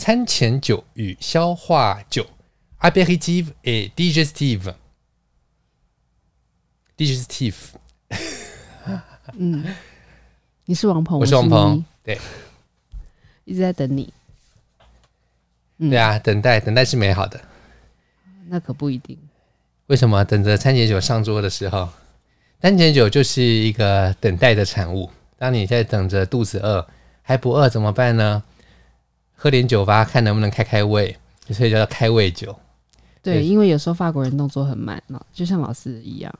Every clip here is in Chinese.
餐前酒与消化酒 （Apéritif et digestif）。digestif。嗯，你是王鹏，我是王鹏，对，一直在等你。嗯、对啊，等待，等待是美好的。那可不一定。为什么？等着餐前酒上桌的时候。餐前酒就是一个等待的产物。当你在等着肚子饿还不饿怎么办呢？喝点酒吧，看能不能开开胃，所以叫做开胃酒。对，因为有时候法国人动作很慢，就像老师一样。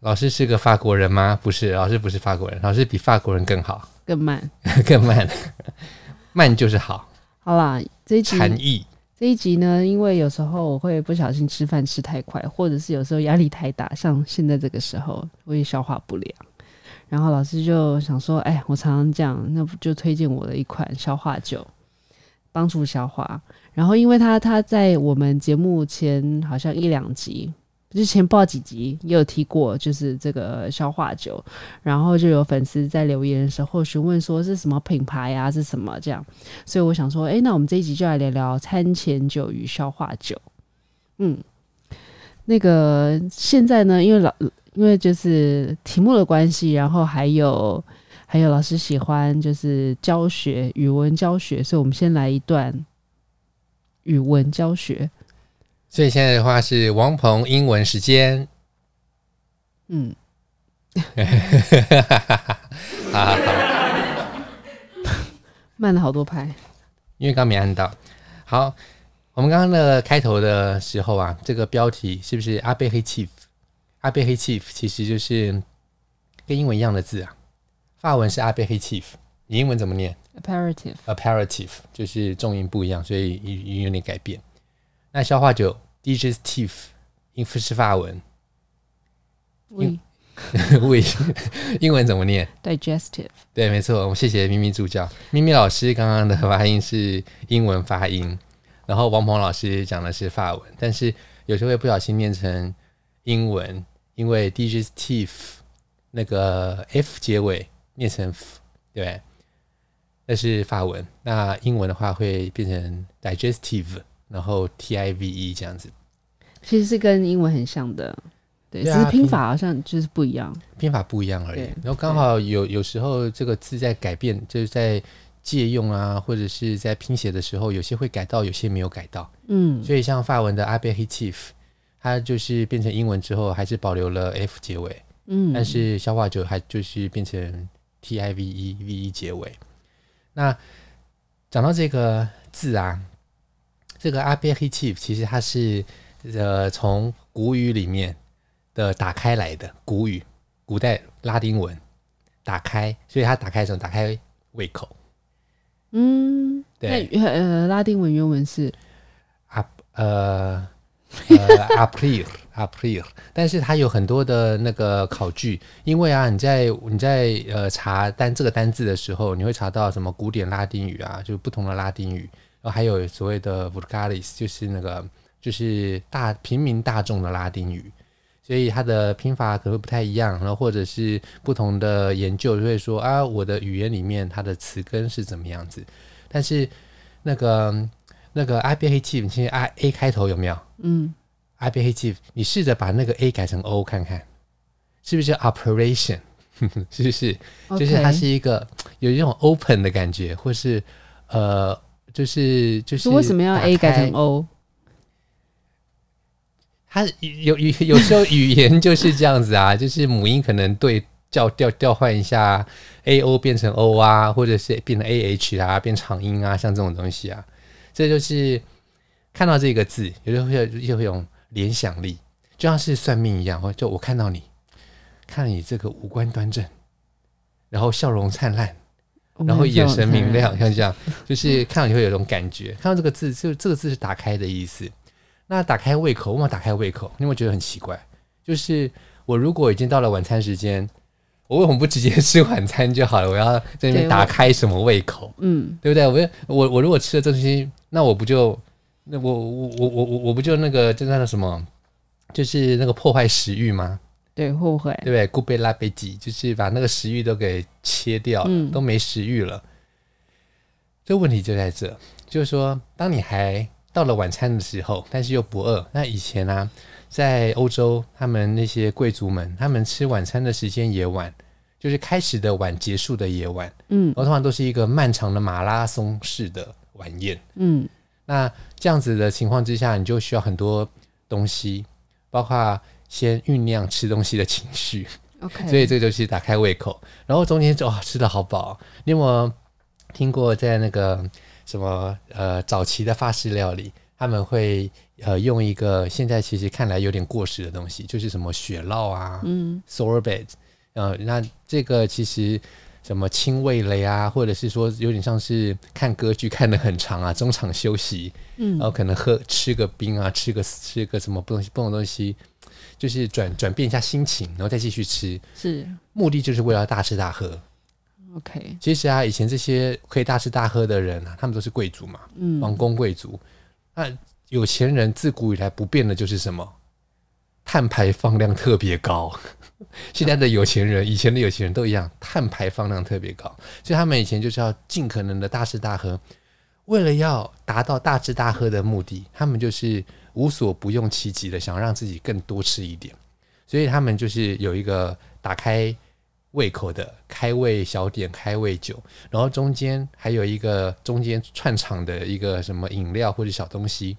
老师是个法国人吗？不是，老师不是法国人，老师比法国人更好，更慢，更慢，慢就是好。好啦，这一集禅意。这一集呢，因为有时候我会不小心吃饭吃太快，或者是有时候压力太大，像现在这个时候会消化不良。然后老师就想说：“哎，我常常这样，那不就推荐我的一款消化酒，帮助消化。”然后因为他他在我们节目前好像一两集。之前不知道几集也有提过，就是这个消化酒，然后就有粉丝在留言的时候询问说是什么品牌啊，是什么这样，所以我想说，哎，那我们这一集就来聊聊餐前酒与消化酒。嗯，那个现在呢，因为老因为就是题目的关系，然后还有还有老师喜欢就是教学语文教学，所以我们先来一段语文教学。所以现在的话是王鹏英文时间，嗯，好好好，慢了好多拍，因为刚没按到。好，我们刚刚的开头的时候啊，这个标题是不是阿贝黑 chief？阿贝黑 chief 其实就是跟英文一样的字啊，法文是 aperitif，你英文怎么念？apéritif，apéritif 就是重音不一样，所以语音有点改变。那消化酒 digestif 英是法文，胃 胃 英文怎么念？digestive。对，没错。我们谢谢咪咪助教，咪咪老师刚刚的发音是英文发音，然后王鹏老师讲的是法文，但是有时候会不小心念成英文，因为 digestive 那个 f 结尾念成 f，对，那是法文。那英文的话会变成 digestive。然后 T I V E 这样子，其实是跟英文很像的，对，只是拼法好像就是不一样，拼法不一样而已。然后刚好有有时候这个字在改变，就是在借用啊，或者是在拼写的时候，有些会改到，有些没有改到。嗯，所以像法文的 apéritif，它就是变成英文之后还是保留了 F 结尾，嗯，但是消化者还就是变成 T I V E V E 结尾。那讲到这个字啊。这个 apéritif 其实它是呃从古语里面的打开来的古语，古代拉丁文打开，所以它打开什么？打开胃口。嗯，对，呃，拉丁文原文是 ap 呃呃 aprir aprir，但是它有很多的那个考据，因为啊你在你在呃查单这个单字的时候，你会查到什么古典拉丁语啊，就不同的拉丁语。然后还有所谓的 vulgaris，就是那个就是大平民大众的拉丁语，所以它的拼法可能会不太一样。然后或者是不同的研究就会说啊，我的语言里面它的词根是怎么样子。但是那个那个 apéritif，其实 I A 开头有没有？嗯，apéritif，你试着把那个 A 改成 O 看看，是不是 operation？是不是？Okay. 就是它是一个有一种 open 的感觉，或是呃。就是就是，为什么要 A 改成 O？它有有有时候语言就是这样子啊，就是母音可能对叫调调换一下，a o 变成 o 啊，或者是变成 a h 啊，变长音啊，像这种东西啊，这就是看到这个字，有时候会有就会有联想力，就像是算命一样，就我看到你，看你这个五官端正，然后笑容灿烂，然后眼神明亮，像这样，就是看到你会有一种感觉，看到这个字，就这个字是打开的意思。那打开胃口，我们打开胃口，你有没有觉得很奇怪？就是我如果已经到了晚餐时间，我为什么不直接吃晚餐就好了？我要在那边打开什么胃口？嗯，对不对？我我我如果吃了这东西，那我不就那我我我我我我不就那个就那个什么，就是那个破坏食欲吗？对，后悔，对不对？拉贝吉就是把那个食欲都给切掉，嗯、都没食欲了。这问题就在这，就是说，当你还到了晚餐的时候，但是又不饿。那以前呢、啊，在欧洲，他们那些贵族们，他们吃晚餐的时间也晚，就是开始的晚，结束的也晚。嗯，然后通常都是一个漫长的马拉松式的晚宴。嗯，那这样子的情况之下，你就需要很多东西，包括先酝酿吃东西的情绪。OK，所以这个就是打开胃口，然后中间就哇、哦、吃的好饱。你有没有听过在那个？什么呃，早期的法式料理，他们会呃用一个现在其实看来有点过时的东西，就是什么雪酪啊，嗯，sorbet，呃，那这个其实什么清味蕾啊，或者是说有点像是看歌剧看的很长啊，中场休息，嗯，然后可能喝吃个冰啊，吃个吃个什么东西不同东西，就是转转变一下心情，然后再继续吃，是目的就是为了大吃大喝。OK，其实啊，以前这些可以大吃大喝的人啊，他们都是贵族嘛，嗯，王公贵族。那有钱人自古以来不变的就是什么？碳排放量特别高。现在的有钱人，以前的有钱人都一样，碳排放量特别高，所以他们以前就是要尽可能的大吃大喝。为了要达到大吃大喝的目的，他们就是无所不用其极的想让自己更多吃一点，所以他们就是有一个打开。胃口的开胃小点、开胃酒，然后中间还有一个中间串场的一个什么饮料或者小东西，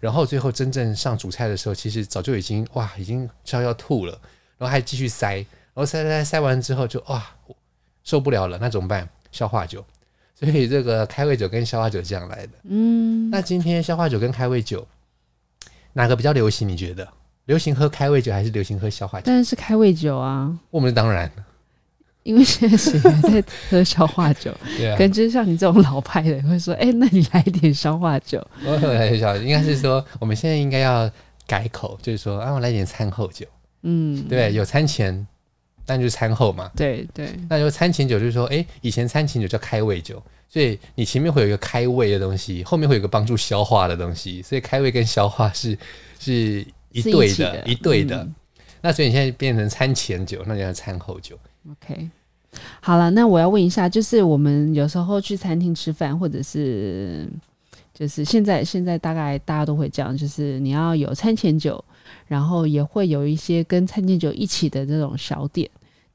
然后最后真正上主菜的时候，其实早就已经哇，已经快要吐了，然后还继续塞，然后塞塞塞完之后就哇受不了了，那怎么办？消化酒，所以这个开胃酒跟消化酒这样来的。嗯，那今天消化酒跟开胃酒哪个比较流行？你觉得流行喝开胃酒还是流行喝消化酒？当然是开胃酒啊，我们当然。因为现在谁 还在喝消化酒？对啊，可能就是像你这种老派的会说：“哎、欸，那你来一点消化酒。”我来点消化酒，应该是说我们现在应该要改口，就是说啊，我来点餐后酒。嗯，对，有餐前，但就是餐后嘛。对对，那就餐前酒就是说，哎、欸，以前餐前酒叫开胃酒，所以你前面会有一个开胃的东西，后面会有一个帮助消化的东西，所以开胃跟消化是是一对的，一,一对的。嗯、那所以你现在变成餐前酒，那就叫餐后酒。OK，好了，那我要问一下，就是我们有时候去餐厅吃饭，或者是就是现在现在大概大家都会这样，就是你要有餐前酒，然后也会有一些跟餐前酒一起的这种小点，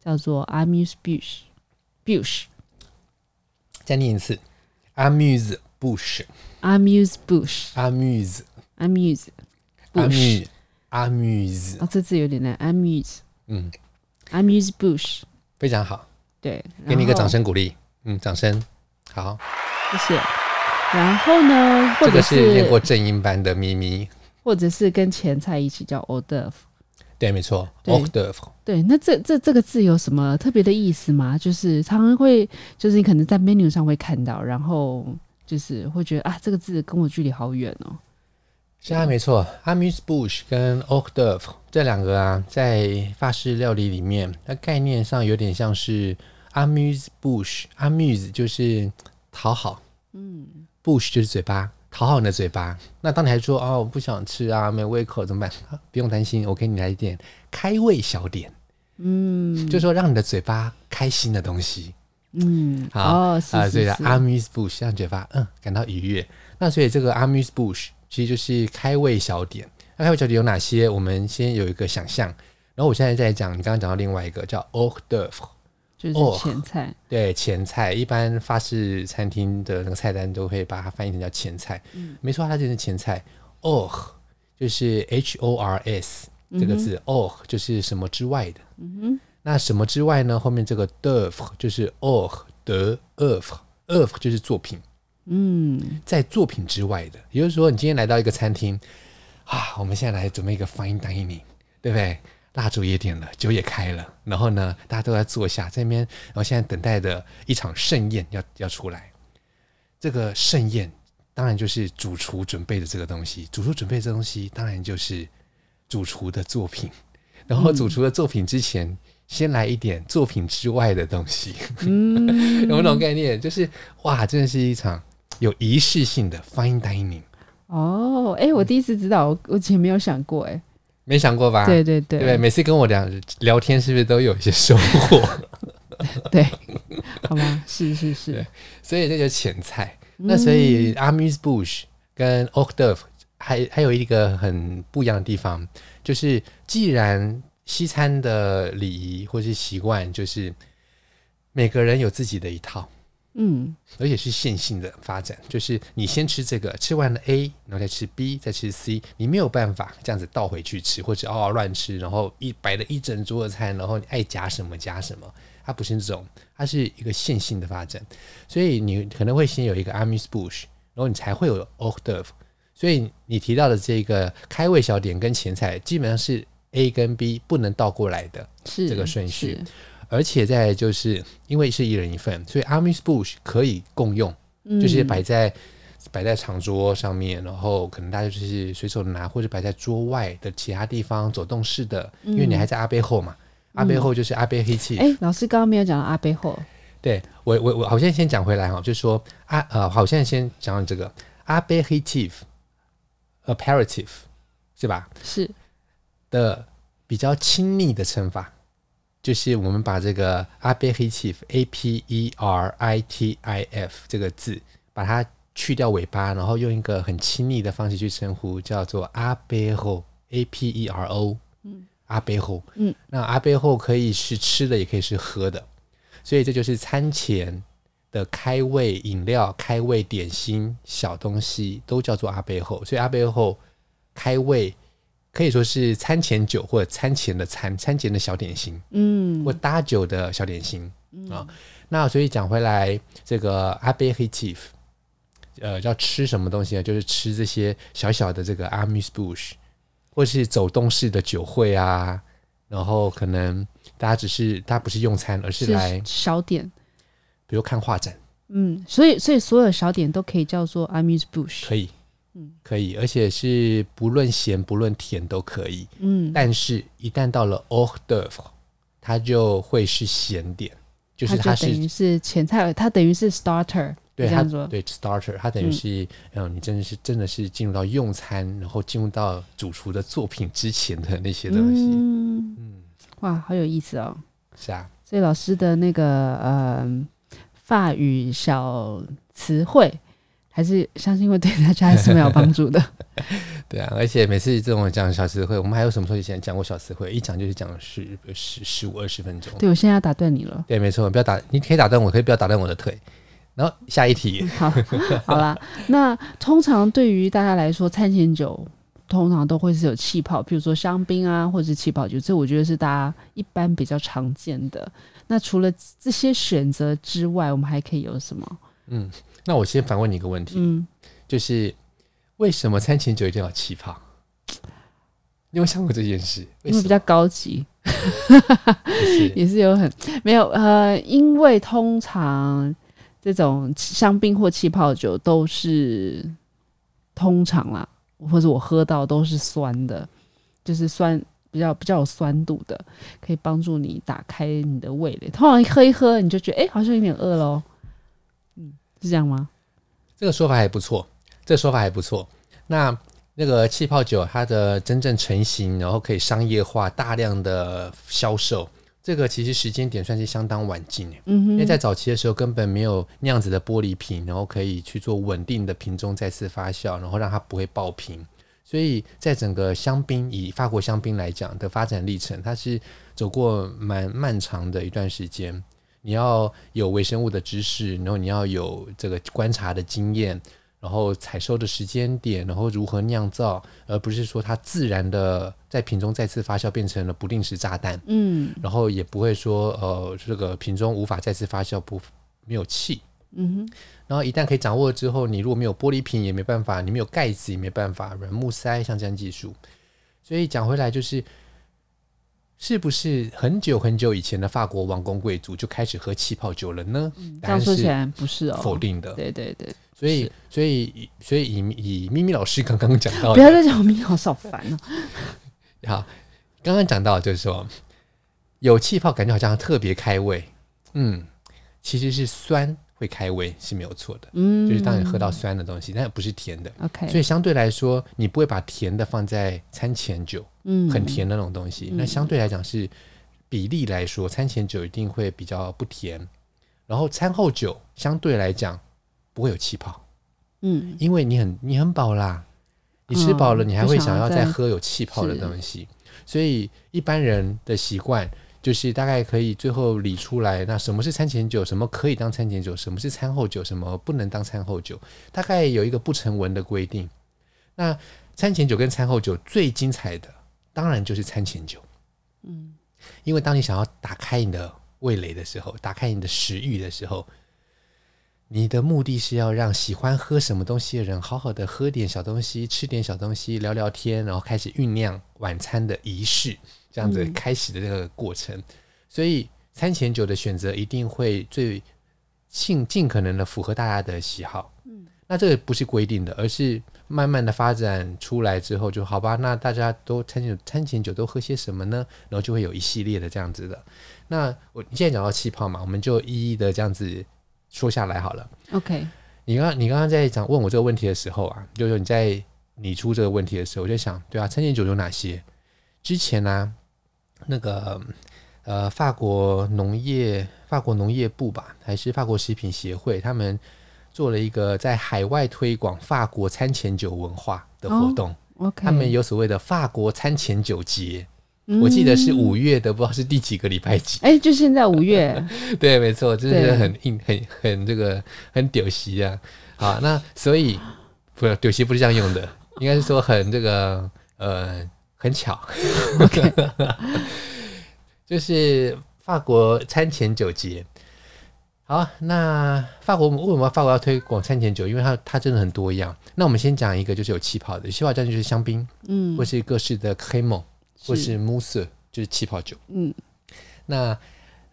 叫做 amuse bush bush。再念一次，amuse bush。amuse bush。amuse。amuse。amuse。amuse。啊，这字有点难，amuse。嗯。amuse bush 非常好。对，给你一个掌声鼓励，嗯，掌声，好，谢谢。然后呢，或者是，这个是练过正音班的咪咪，或者是跟前菜一起叫 hors d'oeuvre。对，没错，hors d'oeuvre。对，那这这这个字有什么特别的意思吗？就是常常会，就是你可能在 menu 上会看到，然后就是会觉得啊，这个字跟我距离好远哦。是啊，没错，amuse-bouche 跟 hors d'oeuvre 这两个啊，在法式料理里面，它概念上有点像是 amuse-bouche，amuse 就是讨好，嗯，bouche 就是嘴巴，讨好你的嘴巴。那当你还说哦，我不想吃啊，没有胃口怎么办？啊，不用担心，我给你来一点开胃小点，嗯，就是说让你的嘴巴开心的东西，嗯，好啊，所以 amuse-bouche 让嘴巴嗯感到愉悦。那所以这个 amuse-bouche。其实就是开胃小点。那开胃小点有哪些？我们先有一个想象。然后我现在在讲，你刚刚讲到另外一个叫 hors d'oeuvre，就是前菜。Oh, 对，前菜。一般法式餐厅的那个菜单都会把它翻译成叫前菜。嗯，没错，它就是前菜。Oh，就是 H O R S 这个字、嗯、，hors 就是什么之外的。嗯哼，那什么之外呢？后面这个 d'œuvre 就是 hors de œuvre，œuvre 就是作品。嗯，在作品之外的，也就是说，你今天来到一个餐厅啊，我们现在来准备一个 fine dining，对不对？蜡烛也点了，酒也开了，然后呢，大家都在坐下这边，然后现在等待的一场盛宴要要出来。这个盛宴当然就是主厨准备的这个东西，主厨准备的这东西当然就是主厨的作品。然后主厨的作品之前，嗯、先来一点作品之外的东西，嗯、有没有那种概念？就是哇，真的是一场有仪式性的 fine dining。哦，哎，我第一次知道，我以前没有想过，哎。没想过吧？对对对，对，每次跟我聊聊天，是不是都有一些收获？对，好吗？是是是，所以这就是前菜。嗯、那所以 amuse-bouche 跟 hors d'oeuvre 还还有一个很不一样的地方，就是既然西餐的礼仪或是习惯，就是每个人有自己的一套。嗯，而且是线性的发展，就是你先吃这个，吃完了 A，然后再吃 B，再吃 C，你没有办法这样子倒回去吃，或者嗷嗷乱吃，然后一摆了一整桌的菜，然后你爱夹什么夹什么，它不是这种，它是一个线性的发展，所以你可能会先有一个 amuse-bouche，然后你才会有 d'oeuvre，所以你提到的这个开胃小点跟前菜，基本上是 A 跟 B 不能倒过来的，这个顺序。而且在就是因为是一人一份，所以 amuse-bouche 可以共用，嗯、就是摆在摆在长桌上面，然后可能大家就是随手拿，或者摆在桌外的其他地方走动式的，嗯、因为你还在阿贝后嘛，嗯、阿贝后就是阿贝黑气。哎，老师刚刚没有讲到阿贝后，对我我我，好，现在先讲回来哈，就是说阿呃，好，现在先讲这个阿贝黑气 aperitif 是吧？是的比较亲密的称法。就是我们把这个 aperitif a p e r i t i f 这个字，把它去掉尾巴，然后用一个很亲昵的方式去称呼，叫做 apero a p e r o，嗯，apéro，嗯，那 apéro 可以是吃的，也可以是喝的，所以这就是餐前的开胃饮料、开胃点心、小东西都叫做 apéro，所以 apéro 开胃。可以说是餐前酒或者餐前的餐，餐前的小点心，嗯，或搭酒的小点心啊、嗯哦。那所以讲回来，这个 apéritif 呃，要吃什么东西呢？就是吃这些小小的这个 amuse-bouche，或是走动式的酒会啊。然后可能大家只是，大家不是用餐，而是来是小点，比如看画展。嗯，所以所以所有小点都可以叫做 amuse-bouche，可以。嗯，可以，而且是不论咸不论甜都可以。嗯，但是一旦到了 hors d'oeuvre，它就会是咸点，就是它是等于是前菜，它等于是 starter。对，它对 starter，它等于是嗯，你真的是真的是进入到用餐，然后进入到主厨的作品之前的那些东西。嗯，嗯哇，好有意思哦。是啊，所以老师的那个呃法语小词汇。还是相信会对大家还是没有帮助的。对啊，而且每次这种讲小词汇，我们还有什么时候以前讲过小词汇？一讲就是讲十十十五二十分钟。对，我现在要打断你了。对，没错，不要打，你可以打断我，可以不要打断我的腿。然后下一题，好，好啦。那通常对于大家来说，餐前酒通常都会是有气泡，比如说香槟啊，或者是气泡酒，这我觉得是大家一般比较常见的。那除了这些选择之外，我们还可以有什么？嗯。那我先反问你一个问题，嗯，就是为什么餐前酒一定要气泡？你有想过这件事？因为比较高级，也是有很没有呃，因为通常这种香槟或气泡酒都是通常啦，或者我喝到都是酸的，就是酸比较比较有酸度的，可以帮助你打开你的味蕾。通常喝一喝，你就觉得哎、欸，好像有点饿喽。是这样吗？这个说法还不错，这个说法还不错。那那个气泡酒，它的真正成型，然后可以商业化、大量的销售，这个其实时间点算是相当晚近。嗯哼，因为在早期的时候根本没有那样子的玻璃瓶，然后可以去做稳定的瓶中再次发酵，然后让它不会爆瓶。所以在整个香槟，以法国香槟来讲的发展历程，它是走过蛮漫长的一段时间。你要有微生物的知识，然后你要有这个观察的经验，然后采收的时间点，然后如何酿造，而不是说它自然的在瓶中再次发酵变成了不定时炸弹。嗯，然后也不会说呃这个瓶中无法再次发酵不没有气。嗯哼，然后一旦可以掌握了之后，你如果没有玻璃瓶也没办法，你没有盖子也没办法，软木塞像这样技术。所以讲回来就是。是不是很久很久以前的法国王公贵族就开始喝气泡酒了呢？嗯、这样说起来不是哦，否定的。对对对，所以所以所以以以咪咪老师刚刚讲到，不要再讲咪咪老师好烦哦。好，刚刚讲到就是说有气泡，感觉好像特别开胃。嗯，其实是酸。会开胃是没有错的，嗯，就是当你喝到酸的东西，但不是甜的，OK。所以相对来说，你不会把甜的放在餐前酒，嗯，很甜的那种东西。嗯、那相对来讲是比例来说，餐前酒一定会比较不甜，然后餐后酒相对来讲不会有气泡，嗯，因为你很你很饱啦，你吃饱了，你还会想要再喝有气泡的东西，所以一般人的习惯。就是大概可以最后理出来，那什么是餐前酒，什么可以当餐前酒，什么是餐后酒，什么不能当餐后酒，大概有一个不成文的规定。那餐前酒跟餐后酒最精彩的，当然就是餐前酒。嗯，因为当你想要打开你的味蕾的时候，打开你的食欲的时候，你的目的是要让喜欢喝什么东西的人好好的喝点小东西，吃点小东西，聊聊天，然后开始酝酿晚餐的仪式。这样子开始的这个过程，嗯、所以餐前酒的选择一定会最尽尽可能的符合大家的喜好。嗯，那这个不是规定的，而是慢慢的发展出来之后就好吧。那大家都餐前餐前酒都喝些什么呢？然后就会有一系列的这样子的。那我你现在讲到气泡嘛，我们就一一的这样子说下来好了。OK，你刚你刚刚在讲问我这个问题的时候啊，就是你在你出这个问题的时候，我就想，对啊，餐前酒有哪些？之前呢、啊？那个呃，法国农业法国农业部吧，还是法国食品协会，他们做了一个在海外推广法国餐前酒文化的活动。Oh. 他们有所谓的法国餐前酒节，嗯、我记得是五月的，不知道是第几个礼拜几。哎，就现在五月。对，没错，就是很硬，很很这个很屌席啊。好，那所以不是丢席不是这样用的，应该是说很这个呃。很巧 就是法国餐前酒节。好，那法国为什么法国要推广餐前酒？因为它它真的很多样。那我们先讲一个，就是有气泡的，有气泡这样就是香槟，嗯，或是各式的 Crémant，或是 Mousse，就是气泡酒，嗯。那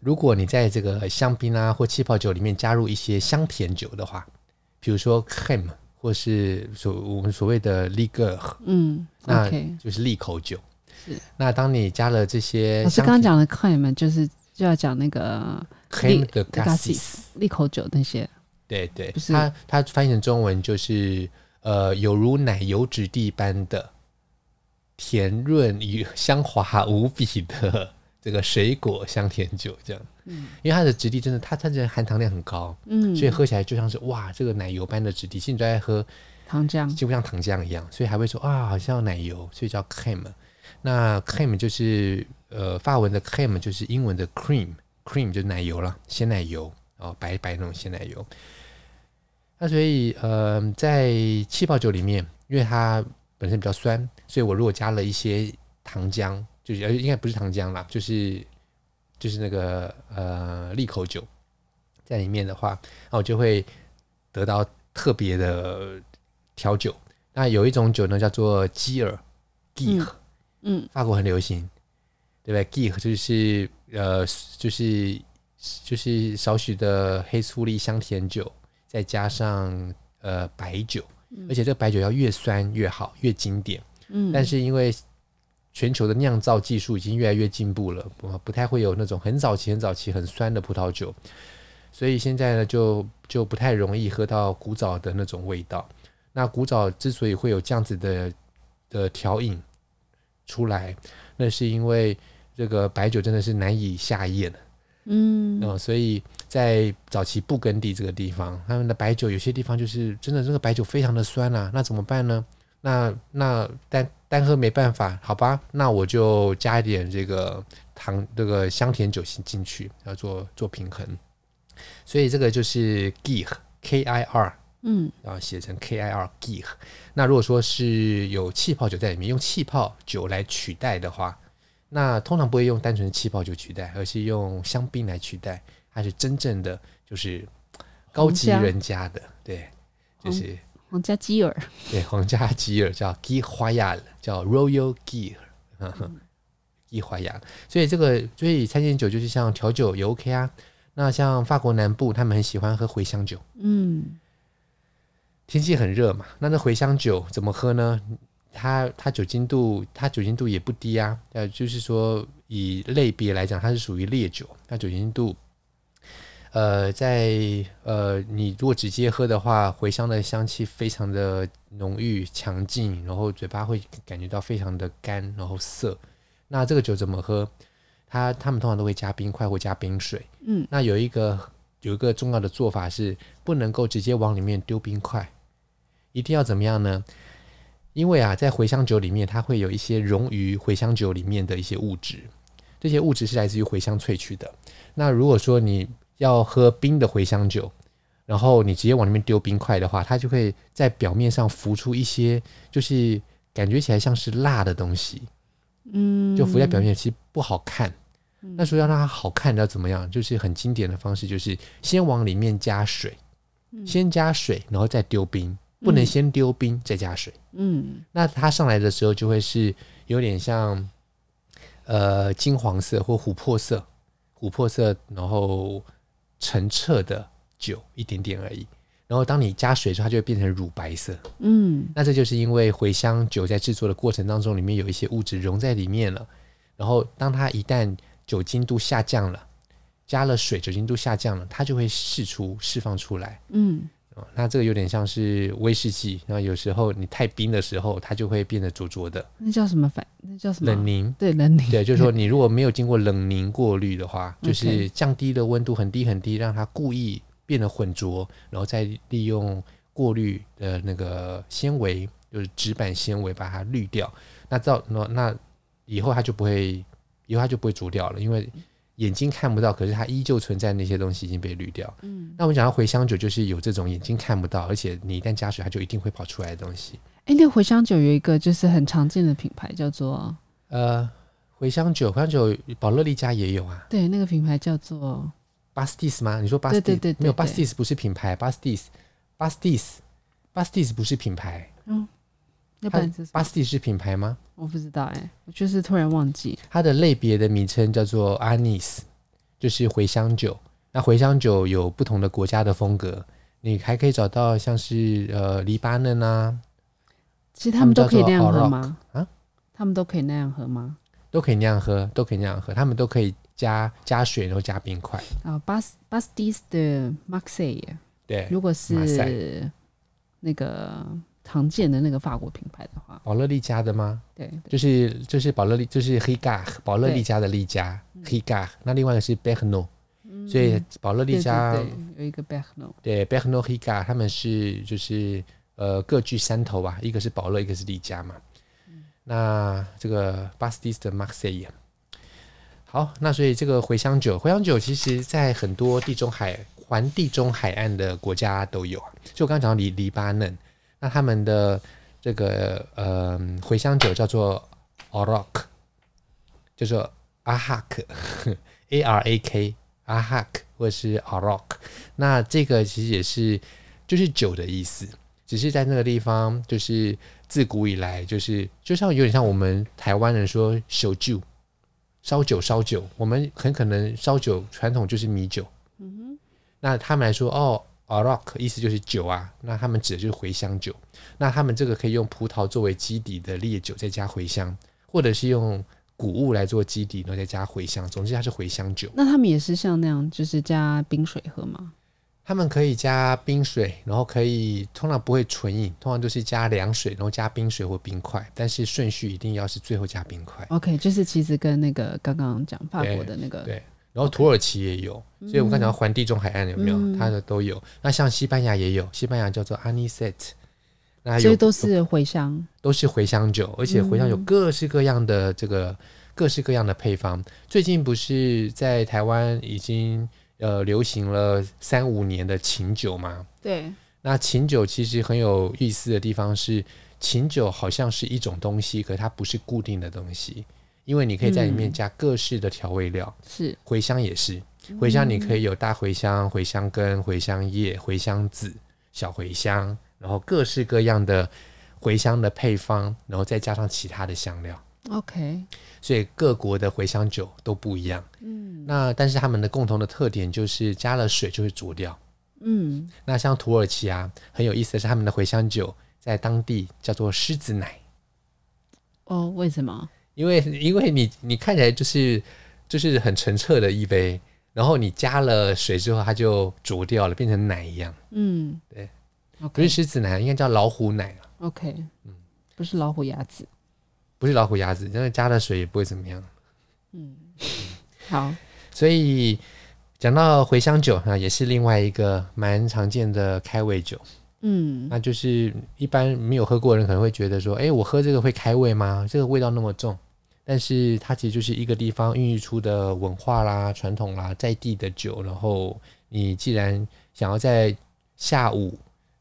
如果你在这个香槟啊或气泡酒里面加入一些香甜酒的话，比如说 Crème。或是所我们所谓的利个，嗯，那就是利口酒。是，那当你加了这些，老师刚刚讲的 crème 就是就要讲那个 crème de cassis 利口酒那些。对对，它它翻译成中文就是呃，有如奶油质地般的甜润与香滑无比的。这个水果香甜酒这样，嗯，因为它的质地真的，它它这含糖量很高，嗯，所以喝起来就像是哇，这个奶油般的质地，其实你都在喝糖浆，就不像糖浆一样，所以还会说啊，好像奶油，所以叫 crème。那 crème 就是呃，法文的 crème 就是英文的 cream，cream 就是奶油了，鲜奶油，哦白白那种鲜奶油。那所以呃，在气泡酒里面，因为它本身比较酸，所以我如果加了一些糖浆。就是呃，应该不是糖浆啦，就是就是那个呃利口酒在里面的话，那我就会得到特别的调酒。那有一种酒呢，叫做基尔 （Geek），嗯，法国很流行，对不对？Geek 就是呃，就是就是少许的黑醋栗香甜酒，再加上呃白酒，而且这个白酒要越酸越好，越经典。嗯，但是因为全球的酿造技术已经越来越进步了，不不太会有那种很早期、很早期很酸的葡萄酒，所以现在呢，就就不太容易喝到古早的那种味道。那古早之所以会有这样子的的调饮出来，那是因为这个白酒真的是难以下咽，嗯，嗯，所以在早期布根地这个地方，他们的白酒有些地方就是真的这个白酒非常的酸啊，那怎么办呢？那那单单喝没办法，好吧，那我就加一点这个糖，这个香甜酒精进去，要做做平衡。所以这个就是 Gir K I R 嗯，然后写成 K I R Kir。那如果说是有气泡酒在里面，用气泡酒来取代的话，那通常不会用单纯的气泡酒取代，而是用香槟来取代。它是真正的就是高级人家的，对，就是皇家基尔，对，皇家基尔叫 Gir Royal，叫 Royal Gir，嗯哼，Gir Royal。所以这个所以餐前酒就是像调酒也 OK 啊。那像法国南部，他们很喜欢喝茴香酒。嗯，天气很热嘛，那那茴香酒怎么喝呢？它它酒精度，它酒精度也不低啊。呃，就是说以类别来讲，它是属于烈酒，它酒精度，呃，在呃，你如果直接喝的话，茴香的香气非常的浓郁强劲，然后嘴巴会感觉到非常的干，然后涩。那这个酒怎么喝？他他们通常都会加冰块或加冰水。嗯，那有一个有一个重要的做法是，不能够直接往里面丢冰块，一定要怎么样呢？因为啊，在茴香酒里面，它会有一些溶于茴香酒里面的一些物质，这些物质是来自于茴香萃取的。那如果说你要喝冰的茴香酒，然后你直接往里面丢冰块的话，它就会在表面上浮出一些，就是感觉起来像是蜡的东西。嗯，就浮在表面，其实不好看。嗯、那说要让它好看，要怎么样？就是很经典的方式，就是先往里面加水，嗯、先加水，然后再丢冰，不能先丢冰、嗯、再加水。嗯，那它上来的时候就会是有点像呃金黄色或琥珀色，琥珀色，然后澄澈的酒一点点而已。然后当你加水的时候，它就会变成乳白色。嗯，那这就是因为茴香酒在制作的过程当中，里面有一些物质溶在里面了。然后当它一旦酒精度下降了，加了水，酒精度下降了，它就会释出、释放出来。嗯，那这个有点像是威士忌。然后有时候你太冰的时候，它就会变得浊浊的。那叫什么反？那叫什么？冷凝。对，冷凝。对，就是说 你如果没有经过冷凝过滤的话，就是降低的温度很低很低，让它故意。变得混浊，然后再利用过滤的那个纤维，就是纸板纤维把它滤掉。那到那那以后它就不会，以后它就不会浊掉了，因为眼睛看不到，可是它依旧存在那些东西已经被滤掉。嗯，那我们讲到茴香酒，就是有这种眼睛看不到，而且你一旦加水，它就一定会跑出来的东西。哎，那茴香酒有一个就是很常见的品牌叫做呃茴香酒，茴香酒宝乐力家也有啊。对，那个品牌叫做。Bastis 吗？你说巴斯蒂斯？没有，Bastis 不是品牌。巴斯蒂斯，巴斯蒂斯，巴斯蒂斯不是品牌。嗯，那巴斯蒂斯是品牌吗？我不知道哎、欸，我就是突然忘记。它的类别的名称叫做阿尼斯，就是茴香酒。那茴香酒有不同的国家的风格，你还可以找到像是呃黎巴嫩啊。其实他们都可以那样喝吗？啊，他们都可以那样喝吗？都可以那样喝，都可以那样喝，他们都可以。加加水，然后加冰块。啊，巴斯巴斯蒂斯的马赛耶。对，如果是那个常见的那个法国品牌的话，保乐力家的吗？对，就是就是保乐力，就是黑嘎，保乐力家的力加黑嘎。那另外一个是贝克诺，所以保乐力加有一个贝克诺，对，贝克诺黑嘎，他们是就是呃各具山头吧，一个是保乐，一个是利家嘛。那这个巴斯蒂斯的马赛耶。好，那所以这个茴香酒，茴香酒其实在很多地中海环地中海岸的国家都有。就我刚刚讲到黎黎巴嫩，那他们的这个呃茴香酒叫做 Arak，叫做阿哈克，A R A K 阿哈克，或者是 Arak。那这个其实也是就是酒的意思，只是在那个地方就是自古以来就是就像有点像我们台湾人说烧酒。烧酒，烧酒，我们很可能烧酒传统就是米酒。嗯哼，那他们来说，哦，Arak 意思就是酒啊，那他们指的就是茴香酒。那他们这个可以用葡萄作为基底的烈酒，再加茴香，或者是用谷物来做基底，然后再加茴香。总之，它是茴香酒。那他们也是像那样，就是加冰水喝吗？他们可以加冰水，然后可以通常不会纯饮，通常都是加凉水，然后加冰水或冰块，但是顺序一定要是最后加冰块。OK，就是其实跟那个刚刚讲法国的那个对，对，然后土耳其也有所以我们刚讲环地中海岸有没有？嗯、它的都有。那像西班牙也有，西班牙叫做 Anisette，那有所以都是茴香，都是茴香酒，而且茴香有各式各样的这个、嗯、各式各样的配方。最近不是在台湾已经。呃，流行了三五年的琴酒吗？对。那琴酒其实很有意思的地方是，琴酒好像是一种东西，可它不是固定的东西，因为你可以在里面加各式的调味料，是茴香也是，茴香你可以有大茴香、茴香根、茴香叶、茴香籽、小茴香，然后各式各样的茴香的配方，然后再加上其他的香料。OK，所以各国的茴香酒都不一样。嗯，那但是他们的共同的特点就是加了水就会浊掉。嗯，那像土耳其啊，很有意思的是，他们的茴香酒在当地叫做狮子奶。哦，为什么？因为因为你你看起来就是就是很澄澈的一杯，然后你加了水之后，它就浊掉了，变成奶一样。嗯，对.不是狮子奶，应该叫老虎奶 OK，嗯，不是老虎鸭子。不是老虎鸭子，因为加了水也不会怎么样。嗯，好。所以讲到茴香酒啊，也是另外一个蛮常见的开胃酒。嗯，那就是一般没有喝过的人可能会觉得说，哎，我喝这个会开胃吗？这个味道那么重。但是它其实就是一个地方孕育出的文化啦、传统啦、在地的酒。然后你既然想要在下午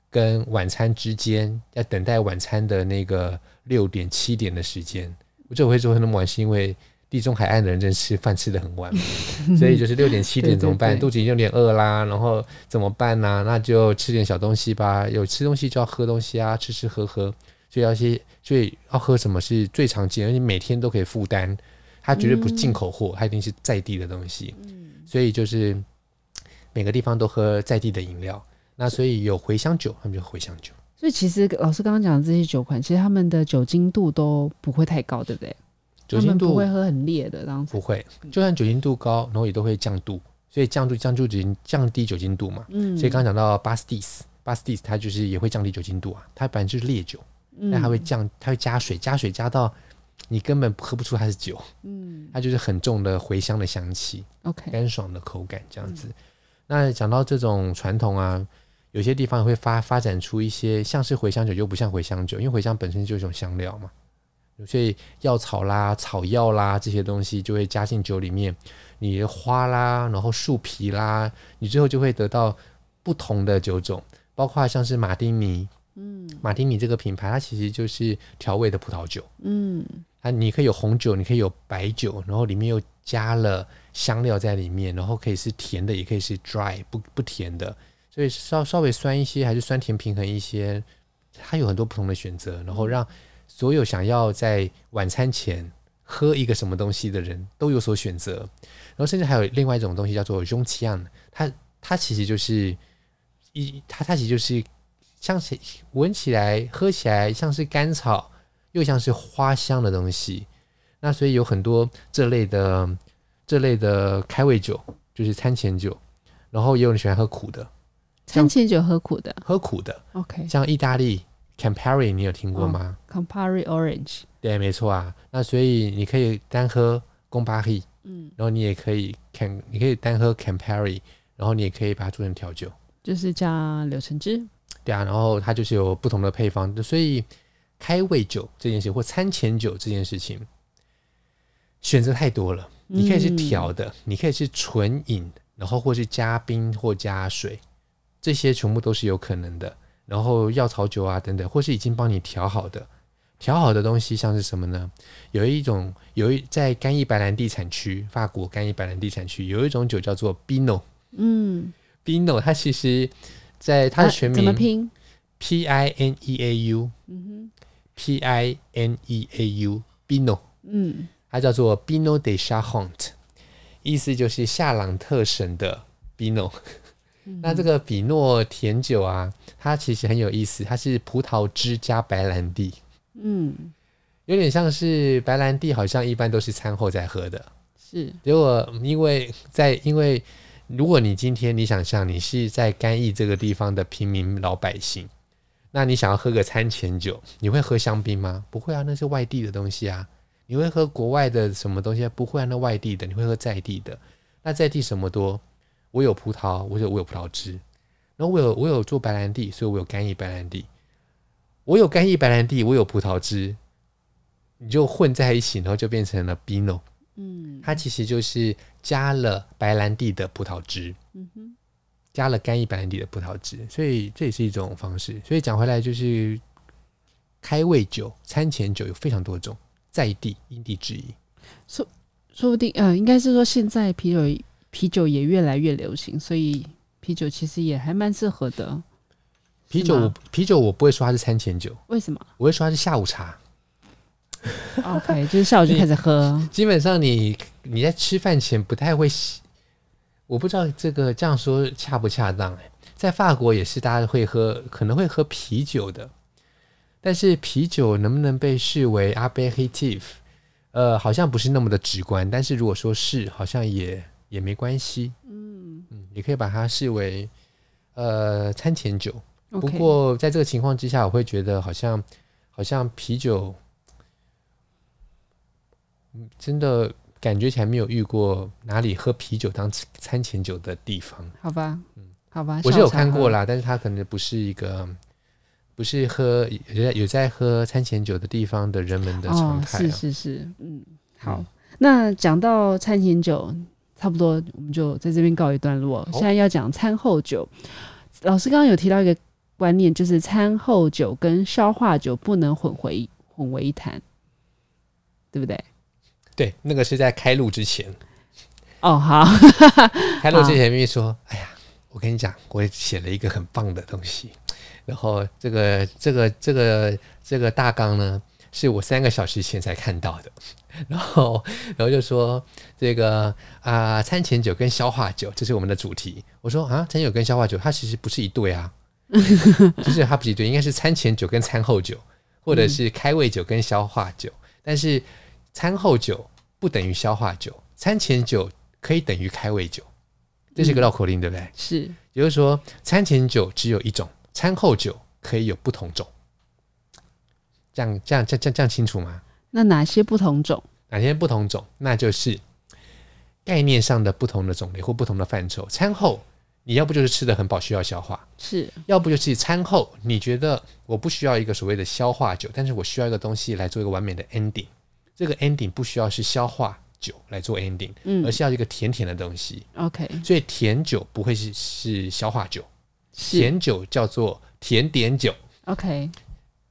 跟晚餐之间要等待晚餐的那个。六点七点的时间，我就会做那么晚，是因为地中海岸的人真吃饭吃得很晚，所以就是六点七点怎么办？对对对，肚子已经有点饿啦，然后怎么办呢、啊？那就吃点小东西吧。有吃东西就要喝东西啊，吃吃喝喝，所以要些，所以要喝什么是最常见，而且每天都可以负担。它绝对不是进口货，它一定是在地的东西。所以就是每个地方都喝在地的饮料。那所以有茴香酒，他们就茴香酒。所以其实老师刚刚讲的这些酒款，其实他们的酒精度都不会太高，对不对？酒精度不会喝很烈的，这样子不会。就算酒精度高，然后也都会降度，所以降度降度酒精降低酒精度嘛。嗯。所以刚刚讲到巴斯蒂斯，巴斯蒂斯它就是也会降低酒精度啊。它本来就是烈酒，但它会降，它会加水，加水加到你根本喝不出它是酒。嗯。它就是很重的茴香的香气，OK，干爽的口感这样子。嗯。那讲到这种传统啊。有些地方会发发展出一些像是茴香酒，又不像茴香酒，因为茴香本身就是一种香料嘛，所以药草啦、草药啦这些东西就会加进酒里面，你的花啦，然后树皮啦，你最后就会得到不同的酒种，包括像是马丁尼，嗯，马丁尼这个品牌它其实就是调味的葡萄酒，嗯，它你可以有红酒，你可以有白酒，然后里面又加了香料在里面，然后可以是甜的，也可以是 dry 不不甜的。所以稍稍微酸一些，还是酸甜平衡一些，它有很多不同的选择，然后让所有想要在晚餐前喝一个什么东西的人都有所选择。然后甚至还有另外一种东西叫做 Jonction，它它其实就是一它它其实就是像是闻起来、喝起来像是甘草，又像是花香的东西。那所以有很多这类的这类的开胃酒，就是餐前酒，然后也有人喜欢喝苦的。餐前酒喝苦的，喝苦的，OK。像意大利 Campari，你有听过吗？Campari Orange，对，没错啊。那所以你可以单喝 Campari，嗯，然后你也可以 Can，你可以单喝 Campari，然后你也可以把它做成调酒，就是加柳橙汁。对啊，然后它就是有不同的配方。所以开胃酒这件事或餐前酒这件事情，选择太多了。你可以是调的，嗯，你可以是纯饮，然后或是加冰或加水。这些全部都是有可能的，然后药草酒啊等等，或是已经帮你调好的，调好的东西像是什么呢？有一种，有一在干邑白兰地产区，法国干邑白兰地产区有一种酒叫做 Pinot，嗯，Pinot 它其实在它的全名、啊、怎么拼？P I N E A U，嗯哼，P I N E A U，Pinot，嗯，它叫做 Pinot de Charente，意思就是夏朗特省的 Pinot。那这个比诺甜酒啊，它其实很有意思，它是葡萄汁加白兰地，嗯，有点像是白兰地，好像一般都是餐后再喝的，是。结果因为在因为如果你今天你想象你是在干邑这个地方的平民老百姓，那你想要喝个餐前酒，你会喝香槟吗？不会啊，那是外地的东西啊。你会喝国外的什么东西？不会啊，那外地的，你会喝在地的。那在地什么多？我有葡萄，我有我有葡萄汁，然后我有我有做白兰地，所以我有干邑白兰地。我有干邑白兰地，我有葡萄汁，你就混在一起，然后就变成了 Pinot。嗯，它其实就是加了白兰地的葡萄汁。嗯哼，加了干邑白兰地的葡萄汁，所以这也是一种方式。所以讲回来，就是开胃酒、餐前酒有非常多种，在地因地制宜。说说不定，嗯、呃，应该是说现在啤酒啤酒也越来越流行，所以啤酒其实也还蛮适合的。啤酒啤酒我不会说它是餐前酒，为什么？我会说它是下午茶。OK，就是下午就开始喝。基本上你你在吃饭前不太会，我不知道这个这样说恰不恰当哎。在法国也是大家会喝，可能会喝啤酒的，但是啤酒能不能被视为 apéritif？呃，好像不是那么的直观。但是如果说是，好像也也没关系。嗯嗯，也可以把它视为呃餐前酒。不过在这个情况之下，我会觉得好像好像啤酒，真的感觉起来没有遇过哪里喝啤酒当餐前酒的地方。好吧，嗯，好吧，我是有看过啦，但是它可能不是一个，不是喝有有在喝餐前酒的地方的人们的常态。哦。是是是，嗯，好，嗯、那讲到餐前酒，差不多我们就在这边告一段落。现在要讲餐后酒，老师刚刚有提到一个。观念就是餐后酒跟消化酒不能混为混为一谈，对不对？对，那个是在开录之前。哦，好，开录之前咪说，哎呀，我跟你讲，我写了一个很棒的东西，然后这个这个这个这个大纲呢，是我三个小时前才看到的，然后然后就说这个啊、呃，餐前酒跟消化酒，这是我们的主题。我说啊，餐前酒跟消化酒，它其实不是一对啊。就是它不是一对，应该是餐前酒跟餐后酒，或者是开胃酒跟消化酒。嗯、但是餐后酒不等于消化酒，餐前酒可以等于开胃酒，这是一个绕口令，对不对？是，也就是说，餐前酒只有一种，餐后酒可以有不同种。这样这样这样这样这样清楚吗？那哪些不同种？哪些不同种？那就是概念上的不同的种类或不同的范畴。餐后。你要不就是吃的很饱，需要消化；是要不就是餐后，你觉得我不需要一个所谓的消化酒，但是我需要一个东西来做一个完美的 ending。这个 ending 不需要是消化酒来做 ending，嗯，而是要一个甜甜的东西。OK，所以甜酒不会是是消化酒，甜酒叫做甜点酒。OK，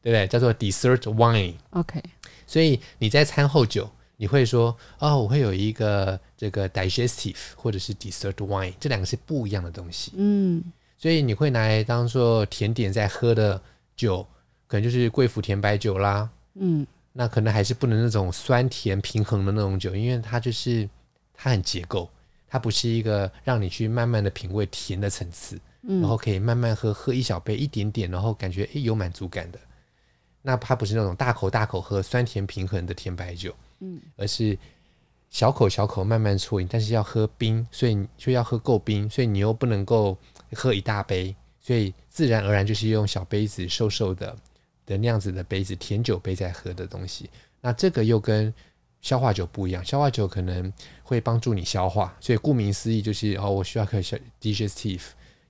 对不对？叫做 dessert wine。OK，所以你在餐后酒。你会说哦，我会有一个这个 digestive 或者是 dessert wine，这两个是不一样的东西。嗯，所以你会拿来当做甜点在喝的酒，可能就是贵腐甜白酒啦。嗯，那可能还是不能那种酸甜平衡的那种酒，因为它就是它很结构，它不是一个让你去慢慢的品味甜的层次，嗯，然后可以慢慢喝，喝一小杯一点点，然后感觉诶有满足感的。那它不是那种大口大口喝酸甜平衡的甜白酒。嗯，而是小口小口慢慢啜饮，但是要喝冰，所以就要喝够冰，所以你又不能够喝一大杯，所以自然而然就是用小杯子瘦瘦的的那样子的杯子，甜酒杯在喝的东西。那这个又跟消化酒不一样，消化酒可能会帮助你消化，所以顾名思义就是哦，我需要喝小 digestive，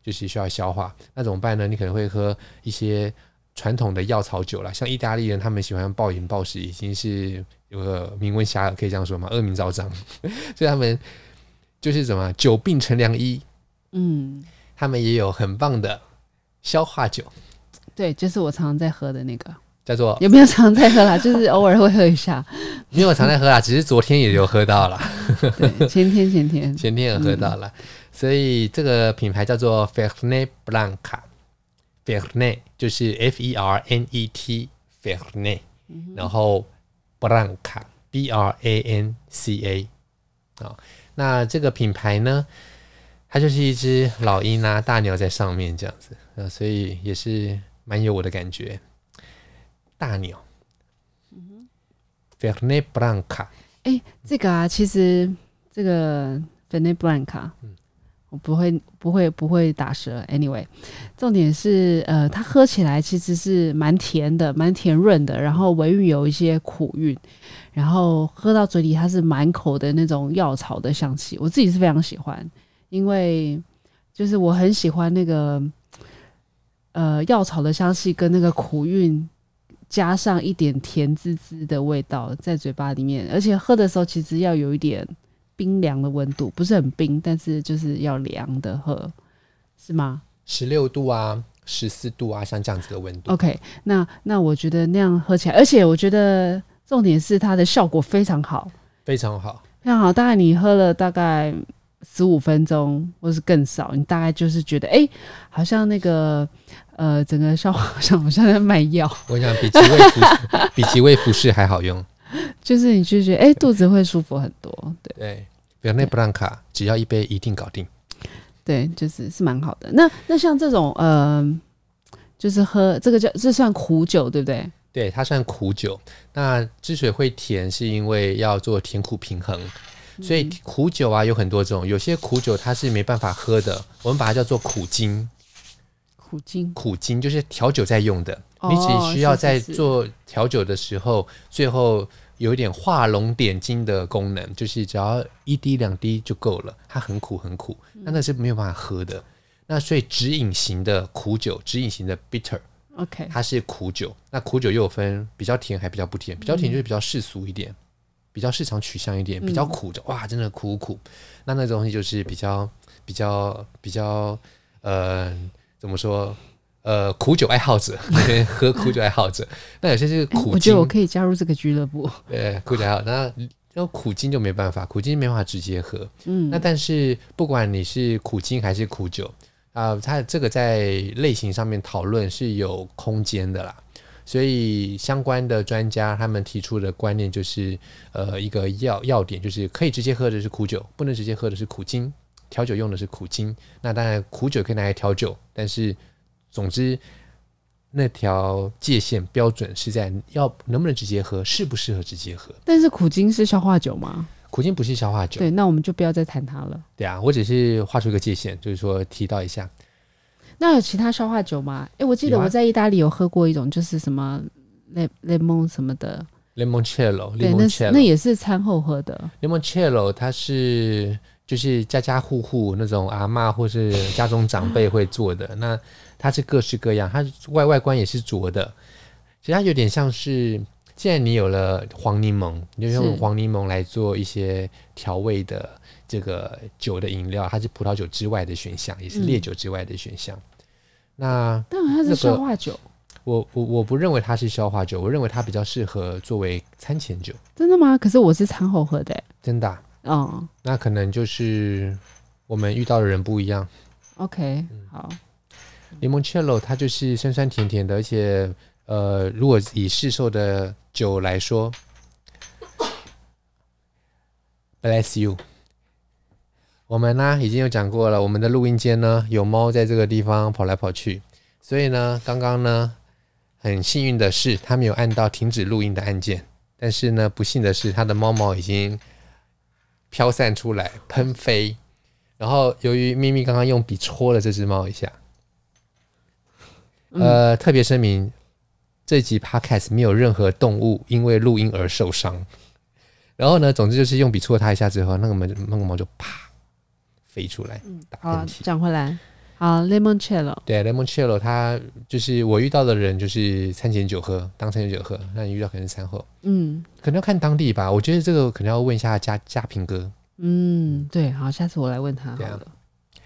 就是需要消化。那怎么办呢？你可能会喝一些传统的药草酒啦，像意大利人他们喜欢暴饮暴食，已经是。有个名闻遐迩，可以这样说吗？恶名昭彰，所以他们就是什么久病成良医。嗯，他们也有很棒的消化酒。对，就是我常常在喝的那个，叫做有没有常在喝啦？就是偶尔会喝一下。没有常在喝啦，只是昨天也有喝到了。对，前天前天前天有喝到了。嗯、所以这个品牌叫做 Fernet Branca，Fernet 就是 F E R N E T，Fernet，、嗯、然后。Branca，B R A N C A，啊，那这个品牌呢，它就是一只老鹰啊，大鸟在上面这样子，啊，所以也是蛮有我的感觉。大鸟，嗯哼，Fernet Branca，哎，这个啊，其实这个 Fernet Branca，嗯。我不会，不会，不会打舌。Anyway，重点是，呃，它喝起来其实是蛮甜的，蛮甜润的，然后尾韵有一些苦韵，然后喝到嘴里它是满口的那种药草的香气。我自己是非常喜欢，因为就是我很喜欢那个，呃，药草的香气跟那个苦韵加上一点甜滋滋的味道在嘴巴里面，而且喝的时候其实要有一点。冰凉的温度不是很冰，但是就是要凉的喝，是吗？十六度啊，十四度啊，像这样子的温度。OK，那那我觉得那样喝起来，而且我觉得重点是它的效果非常好，非常好，非常好。大概你喝了大概十五分钟，或是更少，你大概就是觉得，哎、欸，好像那个呃，整个消化好像好像在卖药。我想比吉味服比吉味服饰还好用，就是你就觉得，哎、欸，肚子会舒服很多。对对，比如那布兰卡，只要一杯一定搞定。对，就是是蛮好的。那那像这种呃，就是喝这个叫这算苦酒，对不对？对，它算苦酒。那之所以会甜，是因为要做甜苦平衡。所以苦酒啊有很多种，有些苦酒它是没办法喝的，我们把它叫做苦精。苦精，苦精就是调酒在用的，哦、你只需要在做调酒的时候，是是是最后。有一点画龙点睛的功能，就是只要一滴两滴就够了。它很苦很苦，那那是没有办法喝的。那所以直饮型的苦酒，直饮型的 bitter，OK，它是苦酒。那苦酒又有分比较甜还比较不甜，比较甜就是比较世俗一点，比较市场取向一点。比较苦的哇，真的苦苦。那那东西就是比较比较比较呃，怎么说？呃，苦酒爱好者，喝苦酒爱好者，那有些是苦精，我觉得我可以加入这个俱乐部。对，苦酒爱好，那那苦精就没办法，苦精没办法直接喝。嗯，那但是不管你是苦精还是苦酒啊、呃，它这个在类型上面讨论是有空间的啦。所以相关的专家他们提出的观念就是，呃，一个要要点就是可以直接喝的是苦酒，不能直接喝的是苦精。调酒用的是苦精，那当然苦酒可以拿来调酒，但是。总之，那条界限标准是在要能不能直接喝，适不适合直接喝。但是苦精是消化酒吗？苦精不是消化酒。对，那我们就不要再谈它了。对啊，我只是画出一个界限，就是说提到一下。那有其他消化酒吗？哎、欸，我记得我在意大利有喝过一种，就是什么 lemon 什么的。Limoncello，对，那那也是餐后喝的。Limoncello，它是就是家家户户那种阿嬷或是家中长辈会做的。那。它是各式各样，它外外观也是浊的，其实它有点像是，既然你有了黄柠檬，你就用黄柠檬来做一些调味的这个酒的饮料，它是葡萄酒之外的选项，也是烈酒之外的选项。嗯、那当然它是消化酒，我我我不认为它是消化酒，我认为它比较适合作为餐前酒。真的吗？可是我是餐后喝的、欸，真的、啊。哦，那可能就是我们遇到的人不一样。OK，、嗯、好。Limoncello 它就是酸酸甜甜的，而且呃，如果以市售的酒来说，Bless you，我们呢已经有讲过了，我们的录音间呢有猫在这个地方跑来跑去，所以呢，刚刚呢很幸运的是，它没有按到停止录音的按键，但是呢，不幸的是，它的猫毛已经飘散出来喷飞，然后由于咪咪刚刚用笔戳了这只猫一下。呃，特别声明，这集 Podcast 没有任何动物因为录音而受伤。然后呢，总之就是用笔戳它一下之后，那个毛那个毛就啪飞出来，打喷嚏。讲回来，好，Lemoncello，对，Lemoncello，它就是我遇到的人就是餐前酒喝，当餐前酒喝。那你遇到可能是餐后，嗯，可能要看当地吧。我觉得这个可能要问一下嘉嘉平哥。嗯，对，好，下次我来问他好了。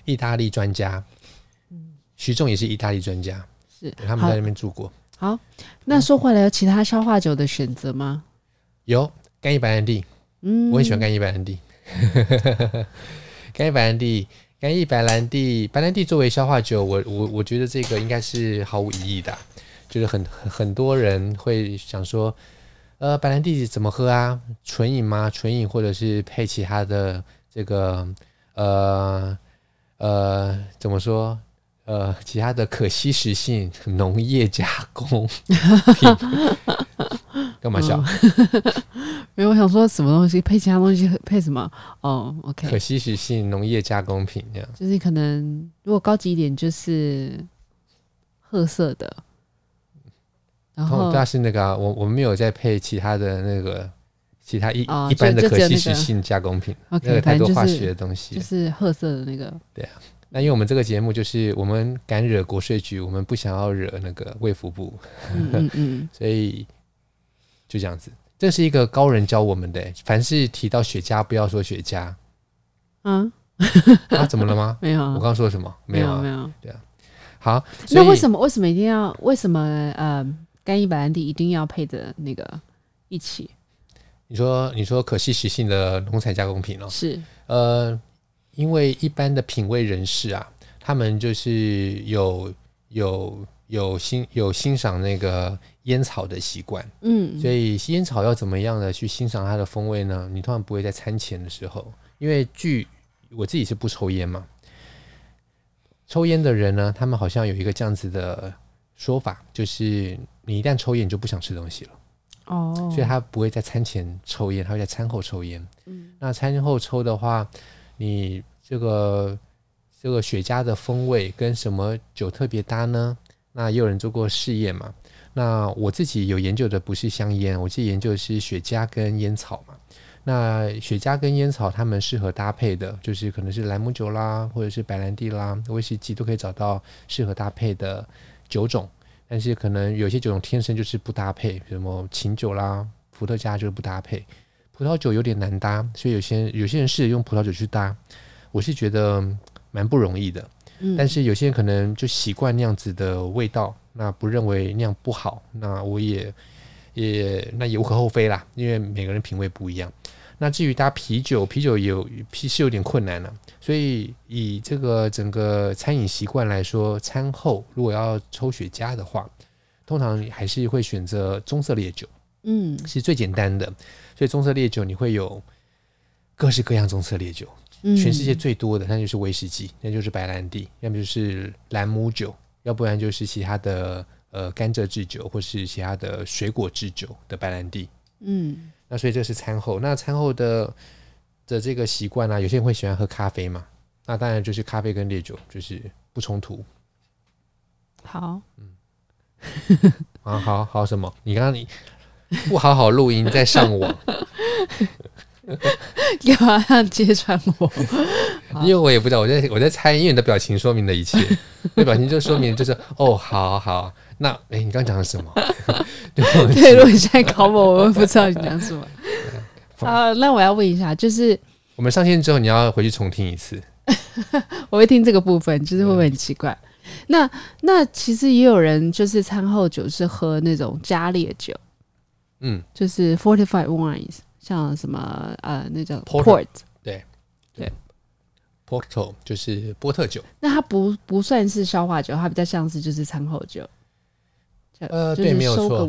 意大利专家，嗯，徐仲也是意大利专家。是他们在那边住过。好，那说回来，有其他消化酒的选择吗？有干邑白兰地，嗯，我很喜欢干邑白兰 地。干邑白兰地，干邑白兰地，白兰地作为消化酒，我我我觉得这个应该是毫无疑义的。就是很很多人会想说，呃，白兰地怎么喝啊？纯饮吗？纯饮或者是配其他的这个呃呃怎么说？呃，其他的可吸食性农业加工 品，干嘛笑？没有，我想说什么东西配其他东西配什么？哦，OK，可吸食性农业加工品这样，就是可能如果高级一点就是褐色的，然后但是那个、啊、我我们没有再配其他的那个其他一、哦、一般的可吸食性加工品，那个太多化学的东西，就是褐色的那个，对啊。那因为我们这个节目就是我们敢惹国税局，我们不想要惹那个卫福部，嗯嗯嗯，所以就这样子。这是一个高人教我们的，凡是提到雪茄，不要说雪茄。嗯啊，怎么了吗？没有、啊，我刚刚说了什么？没有、啊，没有，没有。对啊。好，那为什么为什么一定要为什么呃干邑白兰地一定要配着那个一起？你说你说可吸食性的农产加工品哦，是呃，因为一般的品味人士啊，他们就是有有有欣有欣赏那个烟草的习惯，嗯，所以烟草要怎么样的去欣赏它的风味呢？你通常不会在餐前的时候，因为据我自己是不抽烟嘛。抽烟的人呢，他们好像有一个这样子的说法，就是你一旦抽烟，你就不想吃东西了。哦，所以他不会在餐前抽烟，他会在餐后抽烟。嗯，那餐后抽的话，你这个这个雪茄的风味跟什么酒特别搭呢？那也有人做过试验嘛。那我自己有研究的不是香烟，我自己研究的是雪茄跟烟草嘛。那雪茄跟烟草，它们适合搭配的，就是可能是兰姆酒啦，或者是白兰地啦、威士忌，都可以找到适合搭配的酒种。但是可能有些酒种天生就是不搭配，什么琴酒啦、伏特加就是不搭配。葡萄酒有点难搭，所以有些有些人试着用葡萄酒去搭，我是觉得蛮不容易的。嗯。但是有些人可能就习惯那样子的味道，那不认为那样不好，那我也。也那也无可厚非啦，因为每个人品味不一样。那至于搭啤酒，啤酒有啤是有点困难了。所以以这个整个餐饮习惯来说，餐后如果要抽雪茄的话，通常还是会选择棕色烈酒，嗯，是最简单的。所以棕色烈酒你会有各式各样棕色烈酒，全世界最多的那就是威士忌，那就是白兰地，要么就是兰姆酒，要不然就是其他的。呃，甘蔗制酒或是其他的水果制酒的白兰地，嗯，那所以这是餐后。那餐后的的这个习惯呢，有些人会喜欢喝咖啡嘛，那当然就是咖啡跟烈酒就是不冲突。好，嗯，啊，好好什么？你刚刚你不好好录音，在上网。干嘛要揭穿我？因为我也不知道，我在我在猜，因为你的表情说明了一切。那表情就说明就是哦，好好。那哎，你刚讲了什么？对，如果你现在考我，我不知道你讲什么。啊，那我要问一下，就是我们上线之后，你要回去重听一次。我会听这个部分，就是会不会很奇怪？那那其实也有人就是餐后酒是喝那种加烈酒，嗯，就是 fortified wines。像什么呃，那叫 port，对对，porto 就是波特酒。那它不不算是消化酒，它比较像是就是餐后酒。呃，对，没有错，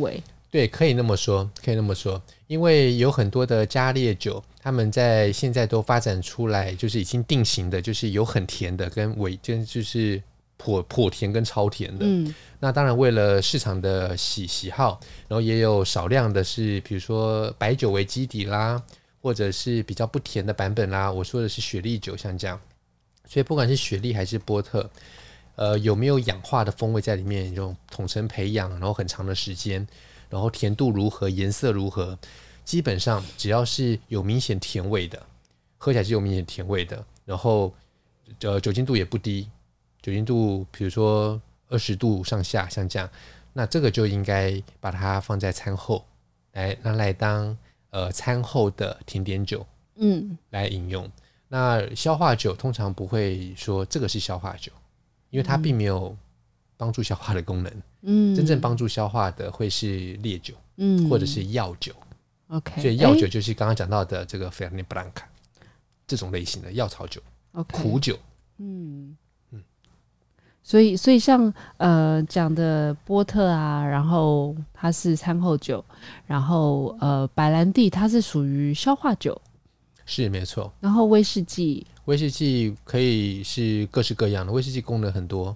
对，可以那么说，可以那么说，因为有很多的加烈酒，他们在现在都发展出来，就是已经定型的，就是有很甜的跟尾，就就是。颇颇甜跟超甜的，嗯，那当然为了市场的喜喜好，然后也有少量的是，比如说白酒为基底啦，或者是比较不甜的版本啦。我说的是雪莉酒，像这样，所以不管是雪莉还是波特，呃，有没有氧化的风味在里面，这种统称培养，然后很长的时间，然后甜度如何，颜色如何，基本上只要是有明显甜味的，喝起来是有明显甜味的，然后呃酒精度也不低。酒精度，比如说二十度上下，像这样，那这个就应该把它放在餐后，来拿来当呃餐后的甜点酒，嗯，来饮用。那消化酒通常不会说这个是消化酒，因为它并没有帮助消化的功能。嗯，真正帮助消化的会是烈酒，嗯，或者是药酒。OK，所以药酒就是刚刚讲到的这个 Fernet Branca 这种类型的药草酒，OK，苦酒，嗯。所以，所以像呃讲的波特啊，然后它是餐后酒，然后呃白兰地它是属于消化酒，是没错。然后威士忌，威士忌可以是各式各样的，威士忌功能很多，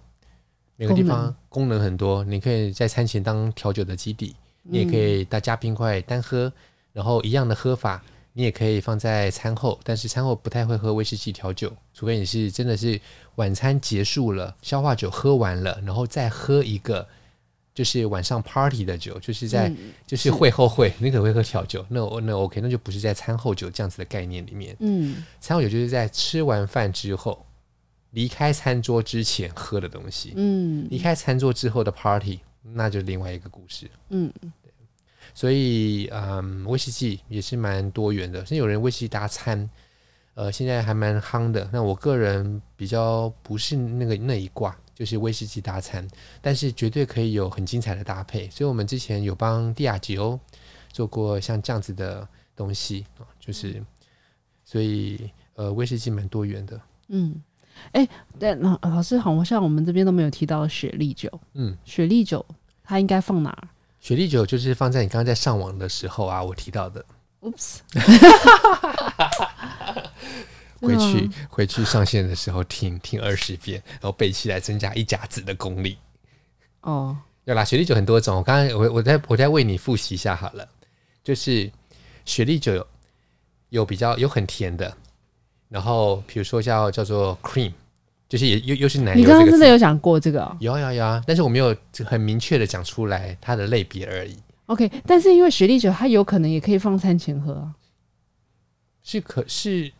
每个地方功能很多。你可以在餐前当调酒的基底，你也可以大加冰块单喝，然后一样的喝法。你也可以放在餐后，但是餐后不太会喝威士忌调酒，除非你是真的是晚餐结束了，消化酒喝完了，然后再喝一个就是晚上 party 的酒，就是在、嗯、就是 会后会，你可能会喝调酒，那那 OK，那就不是在餐后酒这样子的概念里面。嗯，餐后酒就是在吃完饭之后，离开餐桌之前喝的东西。嗯，离开餐桌之后的 party，那就另外一个故事。嗯。所以，嗯，威士忌也是蛮多元的。甚至有人威士忌搭餐，呃，现在还蛮夯的。那我个人比较不是那个那一挂，就是威士忌大餐，但是绝对可以有很精彩的搭配。所以我们之前有帮蒂亚吉欧做过像这样子的东西啊，就是所以呃，威士忌蛮多元的。嗯，哎、欸，但老老师好像我们这边都没有提到雪莉酒。嗯，雪莉酒它应该放哪儿？雪莉酒就是放在你刚刚在上网的时候啊，我提到的。Oops，回去回去上线的时候听听二十遍，然后背起来，增加一甲子的功力。哦，有啦，雪莉酒很多种。我刚刚我我再我再为你复习一下好了，就是雪莉酒有有比较有很甜的，然后比如说叫叫做 cream，就是也又又是奶油。你刚刚真的有讲过这个、哦？有有有啊，但是我没有很明确的讲出来它的类别而已。OK，但是因为雪莉酒，它有可能也可以放餐前喝啊，是可是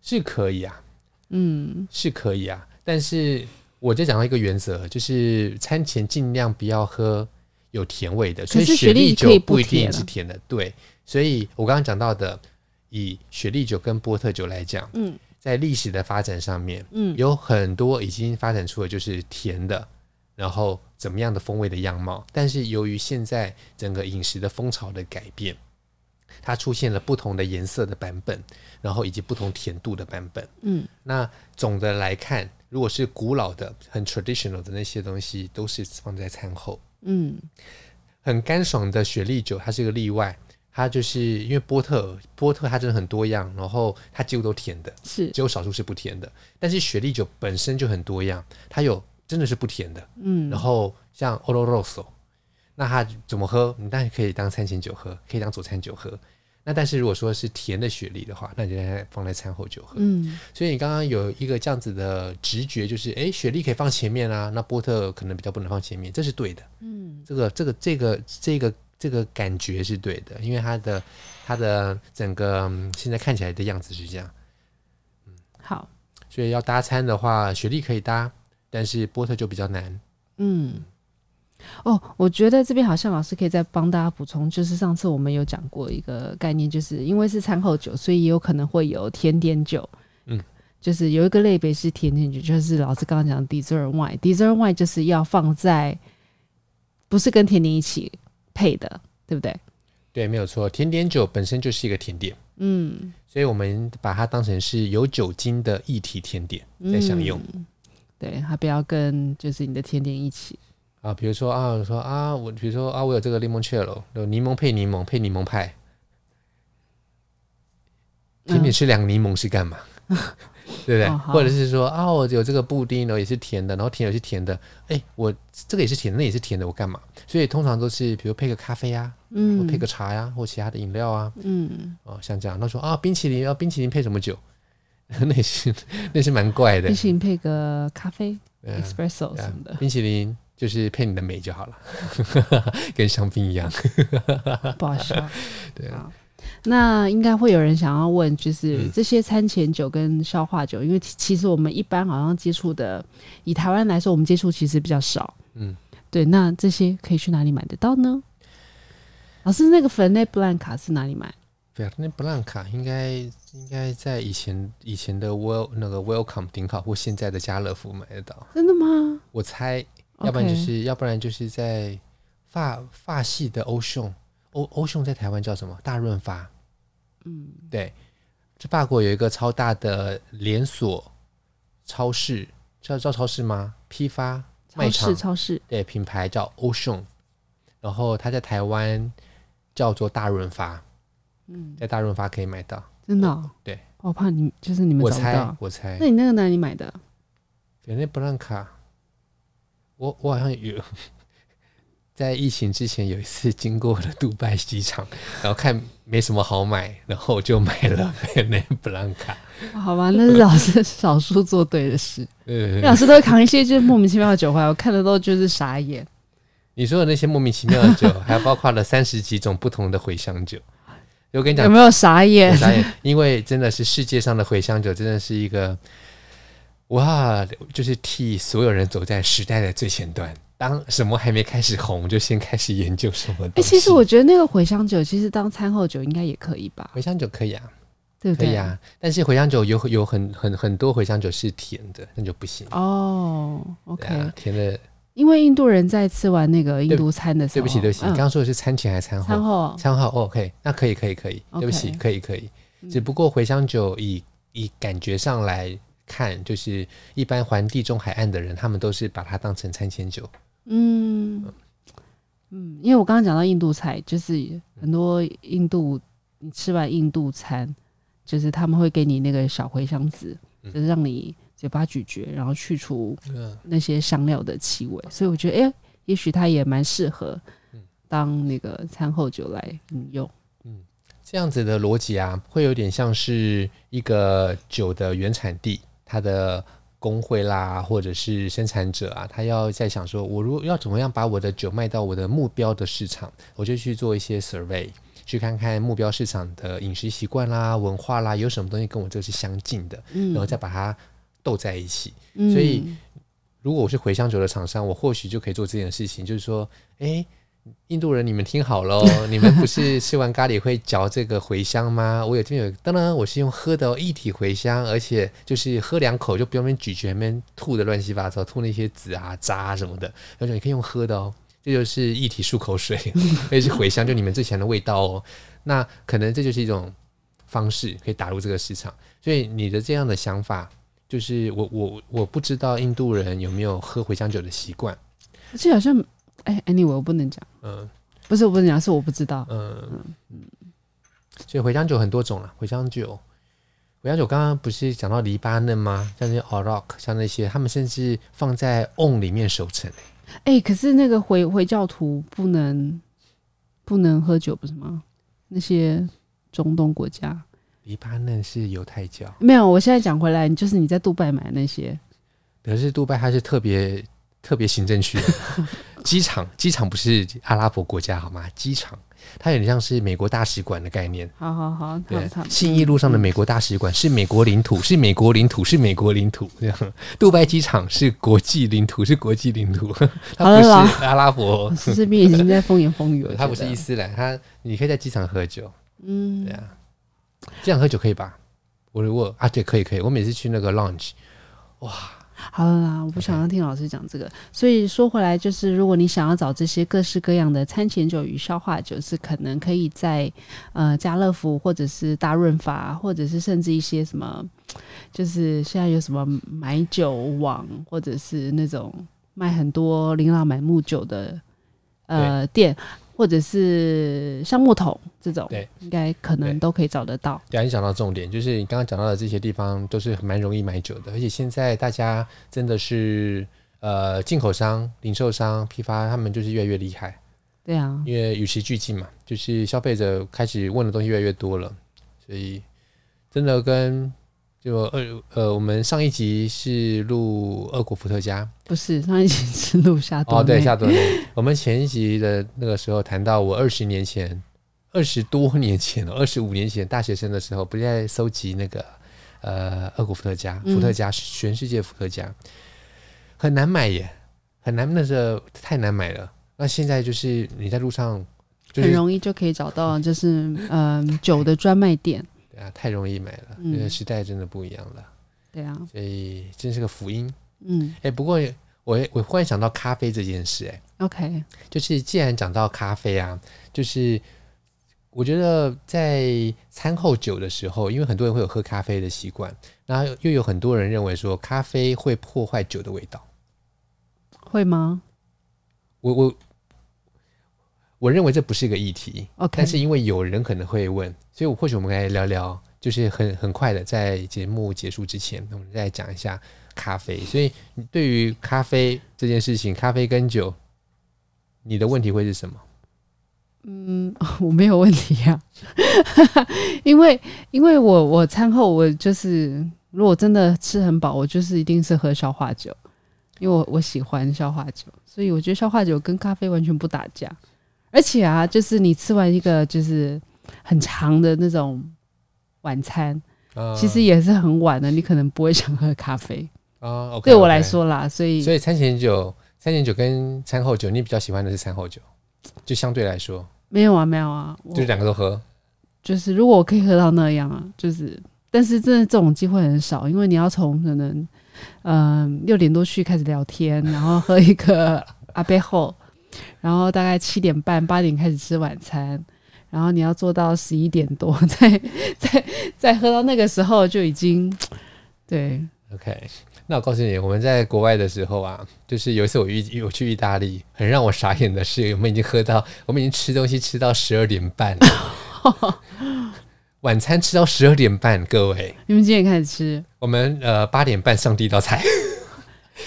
是可以啊，嗯，是可以啊。但是我就讲到一个原则，就是餐前尽量不要喝有甜味的。所以雪莉酒不一定是甜的，对。所以我刚刚讲到的，以雪莉酒跟波特酒来讲，嗯，在历史的发展上面，嗯，有很多已经发展出了就是甜的。然后怎么样的风味的样貌？但是由于现在整个饮食的风潮的改变，它出现了不同的颜色的版本，然后以及不同甜度的版本。嗯，那总的来看，如果是古老的、很 traditional 的那些东西，都是放在餐后。嗯，很干爽的雪莉酒，它是一个例外。它就是因为波特，波特它真的很多样，然后它几乎都甜的，是只有少数是不甜的。但是雪莉酒本身就很多样，它有。真的是不甜的，嗯，然后像 Oloroso，那它怎么喝？你当然可以当餐前酒喝，可以当佐餐酒喝。那但是如果说是甜的雪莉的话，那你就放在餐后酒喝。嗯，所以你刚刚有一个这样子的直觉，就是哎，雪莉可以放前面啊，那波特可能比较不能放前面，这是对的。嗯，这个这个这个这个这个感觉是对的，因为它的它的整个现在看起来的样子是这样。嗯，好，所以要搭餐的话，雪莉可以搭。但是波特就比较难。嗯，哦，我觉得这边好像老师可以再帮大家补充，就是上次我们有讲过一个概念，就是因为是餐后酒，所以也有可能会有甜点酒。嗯，就是有一个类别是甜点酒，就是老师刚刚讲的 dessert wine，dessert wine 就是要放在不是跟甜点一起配的，对不对？对，没有错，甜点酒本身就是一个甜点。嗯，所以我们把它当成是有酒精的液体甜点在享用。嗯对，它不要跟就是你的甜点一起啊，比如说啊，我说啊，我比如说啊，我有这个柠檬切咯，有柠檬配柠檬配柠檬派，甜点吃两个柠檬是干嘛？嗯、对不对？哦、或者是说啊，我有这个布丁，然后也是甜的，然后甜也是甜的，哎，我这个也是甜的，那也是甜的，我干嘛？所以通常都是比如配个咖啡啊，嗯，配个茶呀、啊，或其他的饮料啊，嗯，哦，像这样，他说啊，冰淇淋要、啊、冰淇淋配什么酒？那是 那是蛮怪的，冰淇淋配个咖啡、嗯、espresso 什么的，冰淇淋就是配你的美就好了，跟香槟一样，不好笑。对啊，那应该会有人想要问，就是这些餐前酒跟消化酒，嗯、因为其实我们一般好像接触的，以台湾来说，我们接触其实比较少。嗯，对，那这些可以去哪里买得到呢？老师，那个 Fernet Branca 是哪里买？Fernet Branca 应该应该在以前以前的 Well 那个 Welcome 顶好或现在的家乐福买得到。真的吗？我猜，要不然就是要不然就是在法法系的欧尚欧欧尚在台湾叫什么？大润发。嗯，对，这法国有一个超大的连锁超市，叫叫超市吗？批发卖场超市超市，对，品牌叫欧尚，然后它在台湾叫做大润发。嗯，在大润发可以买到，真的、哦？对，我怕你就是你们找不到。我猜，我猜。那你那个哪里买的？菲涅布兰卡，我我好像有在疫情之前有一次经过了杜拜机场，然后看没什么好买，然后就买了菲涅布兰卡。好吧，那是老师少数做对的事。嗯，老师都会扛一些就是莫名其妙的酒回来，我看的都就是傻眼。你说的那些莫名其妙的酒，还包括了 三十几种不同的茴香酒。我跟你讲，有没有傻眼？傻眼，因为真的是世界上的茴香酒，真的是一个哇，就是替所有人走在时代的最前端。当什么还没开始红，就先开始研究什么。哎、欸，其实我觉得那个茴香酒，其实当餐后酒应该也可以吧？茴香酒可以啊，对不对？可以啊，但是茴香酒有有很很很多茴香酒是甜的，那就不行哦。OK，、啊、甜的。因为印度人在吃完那个印度餐的时候，对不起，对不起，嗯、你刚刚说的是餐前还是餐后？餐后，餐后。OK，那可以，可以，可以。对不起，可以，可以。只不过茴香酒以以感觉上来看，就是一般环地中海岸的人，他们都是把它当成餐前酒。嗯嗯，因为我刚刚讲到印度菜，就是很多印度，你吃完印度餐，就是他们会给你那个小茴香籽，就是让你。嘴巴咀嚼，然后去除那些香料的气味，嗯、所以我觉得，哎、欸，也许它也蛮适合当那个餐后酒来饮用。嗯，这样子的逻辑啊，会有点像是一个酒的原产地，它的工会啦，或者是生产者啊，他要在想说，我如果要怎么样把我的酒卖到我的目标的市场，我就去做一些 survey，去看看目标市场的饮食习惯啦、文化啦，有什么东西跟我这是相近的，然后再把它。斗在一起，所以如果我是茴香酒的厂商，我或许就可以做这件事情，就是说，哎，印度人，你们听好喽，你们不是吃完咖喱会嚼这个茴香吗？我有这边有，当然我是用喝的一体茴香，而且就是喝两口就不用咀嚼，那边吐的乱七八糟，吐那些籽啊渣啊什么的，而且你可以用喝的哦，这就是一体漱口水，而且是茴香，就你们最强的味道哦。那可能这就是一种方式，可以打入这个市场。所以你的这样的想法。就是我我我不知道印度人有没有喝茴香酒的习惯，这好像哎，anyway 我不能讲，嗯，不是我不能讲，是我不知道，嗯嗯嗯。所以茴香酒很多种了，茴香酒，茴香酒刚刚不是讲到黎巴嫩吗？像那些 Arak，像那些他们甚至放在瓮里面熟成。哎、欸，可是那个回回教徒不能不能喝酒不是吗？那些中东国家。黎巴嫩是犹太教，没有。我现在讲回来，就是你在杜拜买那些，可是杜拜它是特别特别行政区，机场机场不是阿拉伯国家好吗？机场它有点像是美国大使馆的概念。好好好，对，信义路上的美国大使馆是美国领土，是美国领土，是美国领土。这样，杜拜机场是国际领土，是国际领土。它不是阿拉伯，这边已经在风言风语了。它不是伊斯兰，它你可以在机场喝酒。嗯，对啊。这样喝酒可以吧？我如果啊，对，可以可以。我每次去那个 lounge，哇，好了啦，我不想要听老师讲这个。所以说回来，就是如果你想要找这些各式各样的餐前酒与消化酒，是可能可以在呃家乐福或者是大润发，或者是甚至一些什么，就是现在有什么买酒网，或者是那种卖很多琳琅满目酒的呃店。或者是橡木桶这种，对，应该可能都可以找得到。对，你讲到重点，就是你刚刚讲到的这些地方都是蛮容易买酒的，而且现在大家真的是呃，进口商、零售商、批发，他们就是越来越厉害。对啊，因为与时俱进嘛，就是消费者开始问的东西越来越多了，所以真的跟。就二呃，我们上一集是录二国伏特加，不是上一集是录夏多内。哦，对，夏多内。我们前一集的那个时候谈到，我二十年前，二十多年前，二十五年前大学生的时候，不是在搜集那个呃二国伏特加，伏特加，嗯、全世界伏特加很难买耶，很难，那时候太难买了。那现在就是你在路上，就是，很容易就可以找到，就是嗯、呃、酒的专卖店。啊，太容易买了，因为时代真的不一样了。嗯、对啊，所以真是个福音。嗯，哎、欸，不过我我忽然想到咖啡这件事、欸，哎，OK，就是既然讲到咖啡啊，就是我觉得在餐后酒的时候，因为很多人会有喝咖啡的习惯，然后又有很多人认为说咖啡会破坏酒的味道，会吗？我我。我认为这不是一个议题.但是因为有人可能会问，所以我或许我们来聊聊，就是很很快的在节目结束之前，我们再讲一下咖啡。所以对于咖啡这件事情，咖啡跟酒，你的问题会是什么？嗯，我没有问题呀、啊，因为因为我我餐后我就是如果真的吃很饱，我就是一定是喝消化酒，因为我我喜欢消化酒，所以我觉得消化酒跟咖啡完全不打架。而且啊，就是你吃完一个就是很长的那种晚餐，呃、其实也是很晚的，你可能不会想喝咖啡啊。Okay, 对我来说啦，所以所以餐前酒、餐前酒跟餐后酒，你比较喜欢的是餐后酒，就相对来说没有啊，没有啊，就两个都喝。就是如果我可以喝到那样啊，就是，但是真的这种机会很少，因为你要从可能嗯六点多去开始聊天，然后喝一个阿贝后，然后大概七点半八点开始吃晚餐，然后你要做到十一点多，再再再喝到那个时候就已经 对。OK，那我告诉你，我们在国外的时候啊，就是有一次我遇我去意大利，很让我傻眼的是，我们已经喝到，我们已经吃东西吃到十二点半了，晚餐吃到十二点半，各位，你们几点开始吃？我们呃八点半上第一道菜。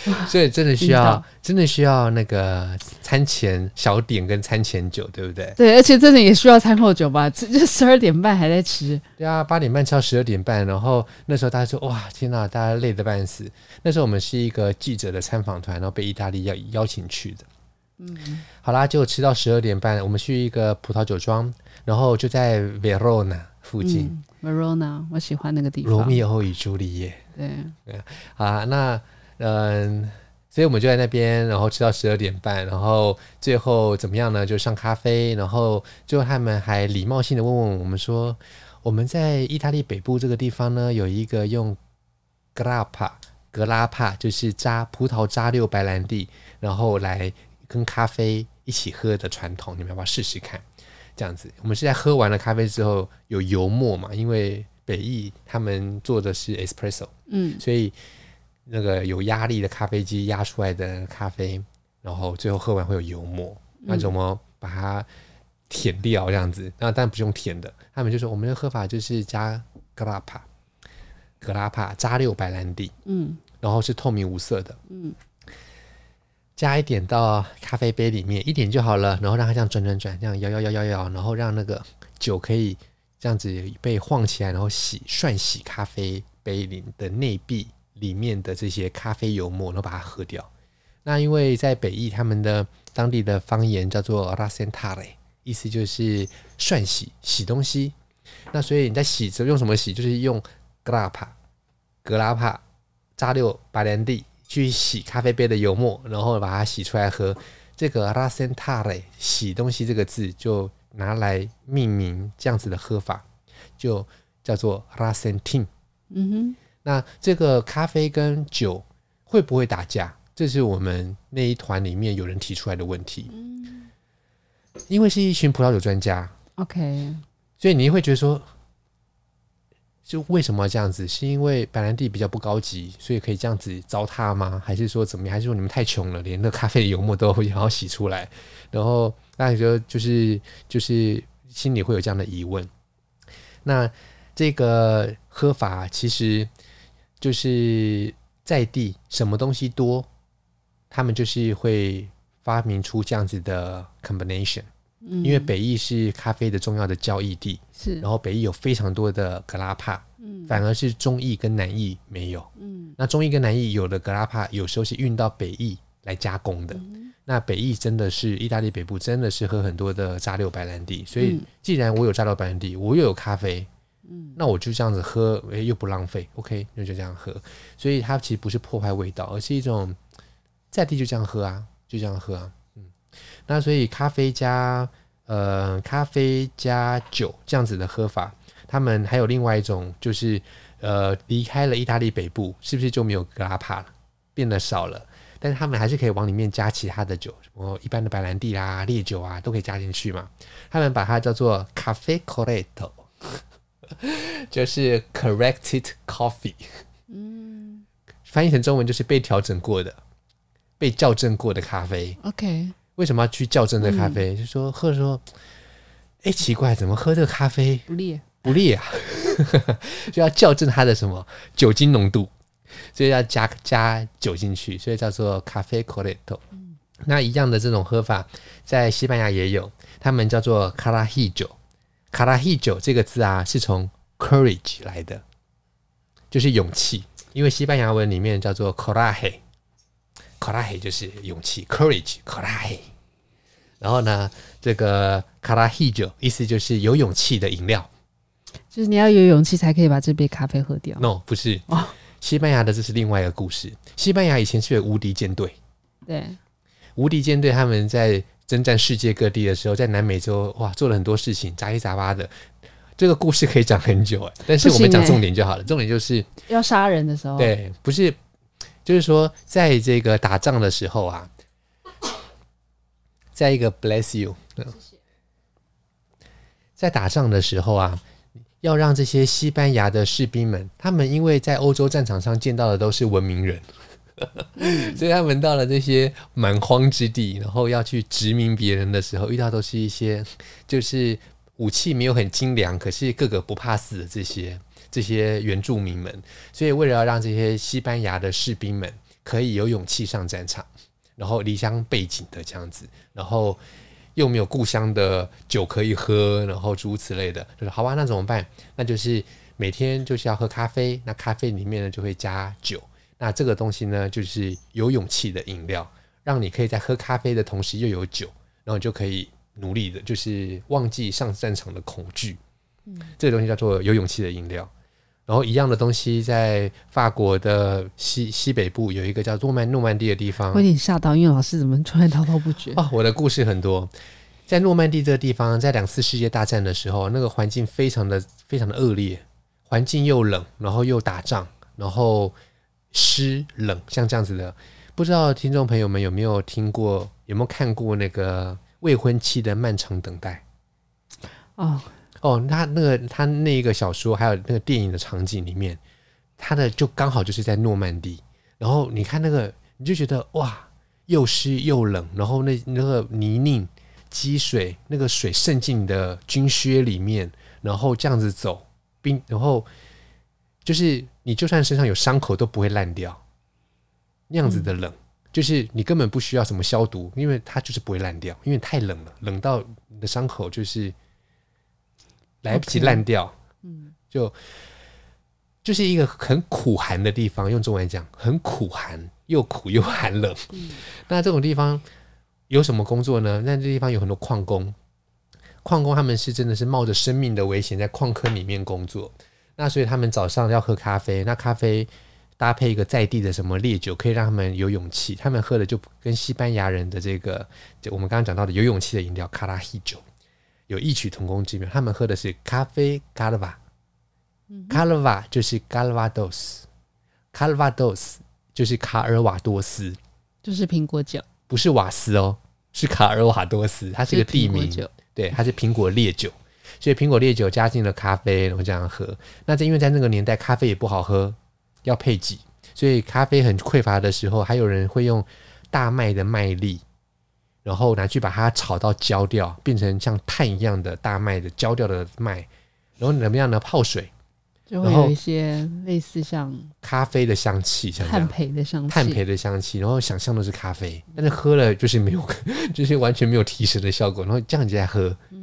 所以真的需要，真的需要那个餐前小点跟餐前酒，对不对？对，而且真的也需要餐后酒吧。这十二点半还在吃。对啊，八点半吃到十二点半，然后那时候大家说：“哇，天哪，大家累得半死。”那时候我们是一个记者的参访团，然后被意大利邀邀请去的。嗯，好啦，就吃到十二点半，我们去一个葡萄酒庄，然后就在 Verona 附近。嗯、Verona，我喜欢那个地方。罗密欧与朱丽叶。对，对，啊，那。嗯，所以我们就在那边，然后吃到十二点半，然后最后怎么样呢？就上咖啡，然后最后他们还礼貌性的问问我们说，我们在意大利北部这个地方呢，有一个用格拉帕格拉帕，就是榨葡萄榨六白兰地，然后来跟咖啡一起喝的传统，你们要不要试试看？这样子，我们是在喝完了咖啡之后有油墨嘛？因为北意他们做的是 espresso，嗯，所以。那个有压力的咖啡机压出来的咖啡，然后最后喝完会有油墨，那怎么把它舔掉这样子？那当然不用舔的，他们就说我们的喝法就是加格拉帕，格拉帕扎六白兰地，嗯，然后是透明无色的，嗯，加一点到咖啡杯里面，一点就好了，然后让它这样转转转，这样摇摇摇摇摇，然后让那个酒可以这样子被晃起来，然后洗涮洗咖啡杯里的内壁。里面的这些咖啡油墨，然后把它喝掉。那因为在北意，他们的当地的方言叫做 rasentare，意思就是涮洗、洗东西。那所以你在洗候，用什么洗？就是用 grapa、格拉帕、扎六白兰地去洗咖啡杯的油墨，然后把它洗出来喝。这个 rasentare 洗东西这个字就拿来命名这样子的喝法，就叫做 rasentin。嗯哼。那这个咖啡跟酒会不会打架？这是我们那一团里面有人提出来的问题。嗯，因为是一群葡萄酒专家，OK，所以你会觉得说，就为什么这样子？是因为白兰地比较不高级，所以可以这样子糟蹋吗？还是说怎么样？还是说你们太穷了，连那咖啡的油墨都想 要洗出来？然后大家觉得就是就是心里会有这样的疑问。那这个喝法其实。就是在地什么东西多，他们就是会发明出这样子的 combination。嗯，因为北意是咖啡的重要的交易地，是，然后北意有非常多的格拉帕，嗯，反而是中意跟南意没有，嗯，那中意跟南意有的格拉帕有时候是运到北意来加工的，嗯，那北意真的是意大利北部真的是喝很多的扎六白兰地，所以既然我有扎六白兰地，我又有咖啡。嗯，那我就这样子喝，诶、又不浪费，OK，那就这样喝。所以它其实不是破坏味道，而是一种在地就这样喝啊，就这样喝啊。嗯，那所以咖啡加呃咖啡加酒这样子的喝法，他们还有另外一种，就是呃离开了意大利北部，是不是就没有格拉帕了，变得少了？但是他们还是可以往里面加其他的酒，什么一般的白兰地啦、烈酒啊，都可以加进去嘛。他们把它叫做 caffè corretto。就是 corrected coffee，嗯，翻译成中文就是被调整过的、被校正过的咖啡。OK，为什么要去校正这咖啡？嗯、就说喝的时候，哎、欸，奇怪，怎么喝这个咖啡不烈不烈啊？就要校正它的什么酒精浓度，所以要加加酒进去，所以叫做 caffè corretto。嗯、那一样的这种喝法，在西班牙也有，他们叫做 carajillo。卡拉希酒这个字啊，是从 courage 来的，就是勇气。因为西班牙文里面叫做 coraje，coraje 就是勇气，courage，coraje。然后呢，这个卡拉希酒意思就是有勇气的饮料，就是你要有勇气才可以把这杯咖啡喝掉。No，不是。哦，西班牙的这是另外一个故事。西班牙以前是有无敌舰队，对，无敌舰队他们在。征战世界各地的时候，在南美洲哇，做了很多事情，杂七杂八的。这个故事可以讲很久哎，但是我们讲重点就好了。重点就是要杀人的时候，对，不是，就是说，在这个打仗的时候啊，在一个 bless you，在打仗的时候啊，要让这些西班牙的士兵们，他们因为在欧洲战场上见到的都是文明人，所以他们到了这些蛮荒之地，然后要去殖民别人的时候，遇到都是一些就是。武器没有很精良，可是个个不怕死的这些这些原住民们，所以为了要让这些西班牙的士兵们可以有勇气上战场，然后离乡背井的这样子，然后又没有故乡的酒可以喝，然后诸如此类的，就是好吧，那怎么办？那就是每天就是要喝咖啡，那咖啡里面呢就会加酒，那这个东西呢就是有勇气的饮料，让你可以在喝咖啡的同时又有酒，然后就可以。努力的，就是忘记上战场的恐惧。嗯，这个东西叫做有勇气的饮料。然后一样的东西，在法国的西西北部有一个叫诺曼诺曼第的地方。我有点吓到，因为老师怎么突然滔滔不绝？哦，我的故事很多。在诺曼第这个地方，在两次世界大战的时候，那个环境非常的非常的恶劣，环境又冷，然后又打仗，然后湿冷，像这样子的。不知道听众朋友们有没有听过，有没有看过那个？未婚妻的漫长等待。哦哦，他那个他那一个小说，还有那个电影的场景里面，他的就刚好就是在诺曼底。然后你看那个，你就觉得哇，又湿又冷，然后那那个泥泞积水，那个水渗进你的军靴里面，然后这样子走冰，然后就是你就算身上有伤口都不会烂掉，那样子的冷。嗯就是你根本不需要什么消毒，因为它就是不会烂掉，因为太冷了，冷到你的伤口就是来不及烂掉。嗯，就就是一个很苦寒的地方，用中文讲，很苦寒，又苦又寒冷。嗯，那这种地方有什么工作呢？那这地方有很多矿工，矿工他们是真的是冒着生命的危险在矿坑里面工作。那所以他们早上要喝咖啡，那咖啡。搭配一个在地的什么烈酒，可以让他们有勇气。他们喝的就跟西班牙人的这个，就我们刚刚讲到的有勇气的饮料卡拉希酒有异曲同工之妙。他们喝的是咖啡卡拉瓦，卡拉瓦就是卡拉瓦多斯，卡拉瓦多斯就是卡尔瓦多斯，就是苹果酒，不是瓦斯哦，是卡尔瓦多斯，它是一个地名，对，它是苹果烈酒，所以苹果烈酒加进了咖啡，然后这样喝。那在因为在那个年代，咖啡也不好喝。要配给，所以咖啡很匮乏的时候，还有人会用大麦的麦粒，然后拿去把它炒到焦掉，变成像碳一样的大麦的焦掉的麦，然后怎么样呢？泡水，就会有一些类似像咖啡的香气，像炭焙的香气，炭焙的香气，然后想象的是咖啡，但是喝了就是没有，就是完全没有提神的效果，然后这样子在喝，嗯，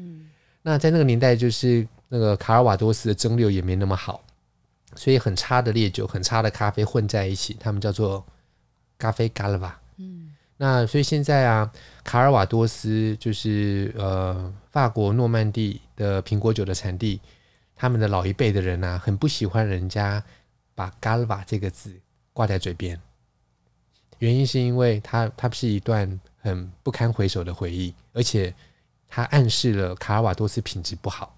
那在那个年代，就是那个卡尔瓦多斯的蒸馏也没那么好。所以很差的烈酒、很差的咖啡混在一起，他们叫做咖啡卡拉瓦。嗯，那所以现在啊，卡尔瓦多斯就是呃法国诺曼底的苹果酒的产地，他们的老一辈的人啊，很不喜欢人家把卡拉瓦这个字挂在嘴边，原因是因为它它是一段很不堪回首的回忆，而且它暗示了卡尔瓦多斯品质不好。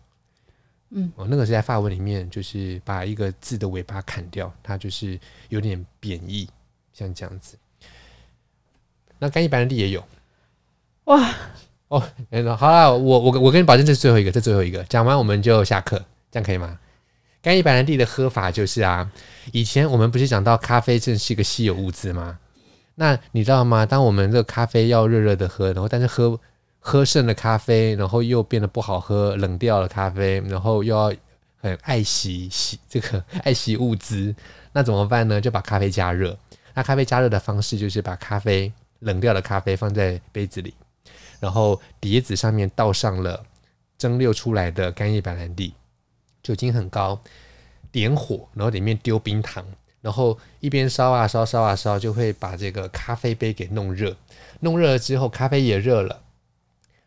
嗯，哦，那个是在法文里面，就是把一个字的尾巴砍掉，它就是有点贬义，像这样子。那干邑白兰地也有，哇，哦，好了，我我我跟你保证，这是最后一个，这最后一个，讲完我们就下课，这样可以吗？干邑白兰地的喝法就是啊，以前我们不是讲到咖啡真是一个稀有物资吗？那你知道吗？当我们这个咖啡要热热的喝，然后但是喝。喝剩的咖啡，然后又变得不好喝，冷掉了咖啡，然后又要很爱惜惜这个爱惜物资，那怎么办呢？就把咖啡加热。那咖啡加热的方式就是把咖啡冷掉的咖啡放在杯子里，然后碟子上面倒上了蒸馏出来的干叶白兰地，酒精很高，点火，然后里面丢冰糖，然后一边烧啊烧烧啊烧，就会把这个咖啡杯给弄热。弄热了之后，咖啡也热了。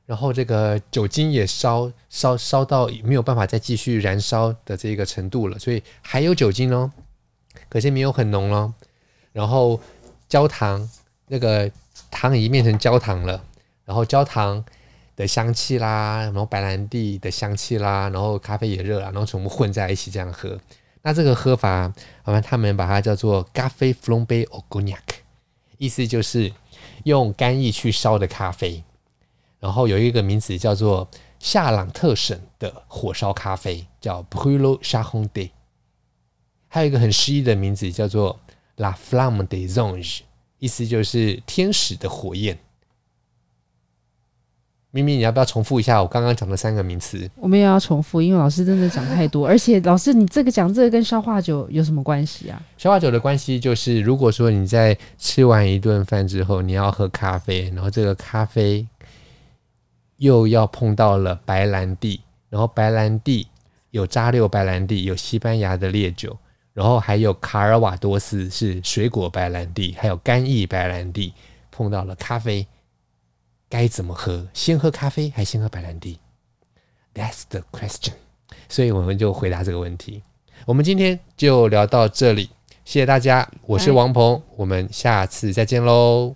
然后这个酒精也烧烧烧到没有办法再继续燃烧的这个程度了，所以还有酒精哦，可是没有很浓哦。然后焦糖那个糖已经变成焦糖了，然后焦糖的香气啦，然后白兰地的香气啦，然后咖啡也热了，然后全部混在一起这样喝。那这个喝法，好像他们把它叫做咖啡 flambé au cognac，意思就是用干邑去烧的咖啡。然后有一个名字叫做夏朗特省的火烧咖啡，叫 Brûlot Charrentais。还有一个很诗意的名字叫做 La Flamme des Anges，意思就是天使的火焰。咪咪，你要不要重复一下我刚刚讲的三个名词？我们也要重复，因为老师真的讲太多，而且老师你这个讲这个跟消化酒有什么关系啊？消化酒的关系就是，如果说你在吃完一顿饭之后，你要喝咖啡，然后这个咖啡又要碰到了白兰地，然后白兰地有扎六白兰地，有西班牙的烈酒，然后还有卡尔瓦多斯是水果白兰地，还有干邑白兰地，碰到了咖啡。该怎么喝？先喝咖啡还先喝白兰地？That's the question。所以我们就回答这个问题。我们今天就聊到这里，谢谢大家。我是王鹏，我们下次再见喽。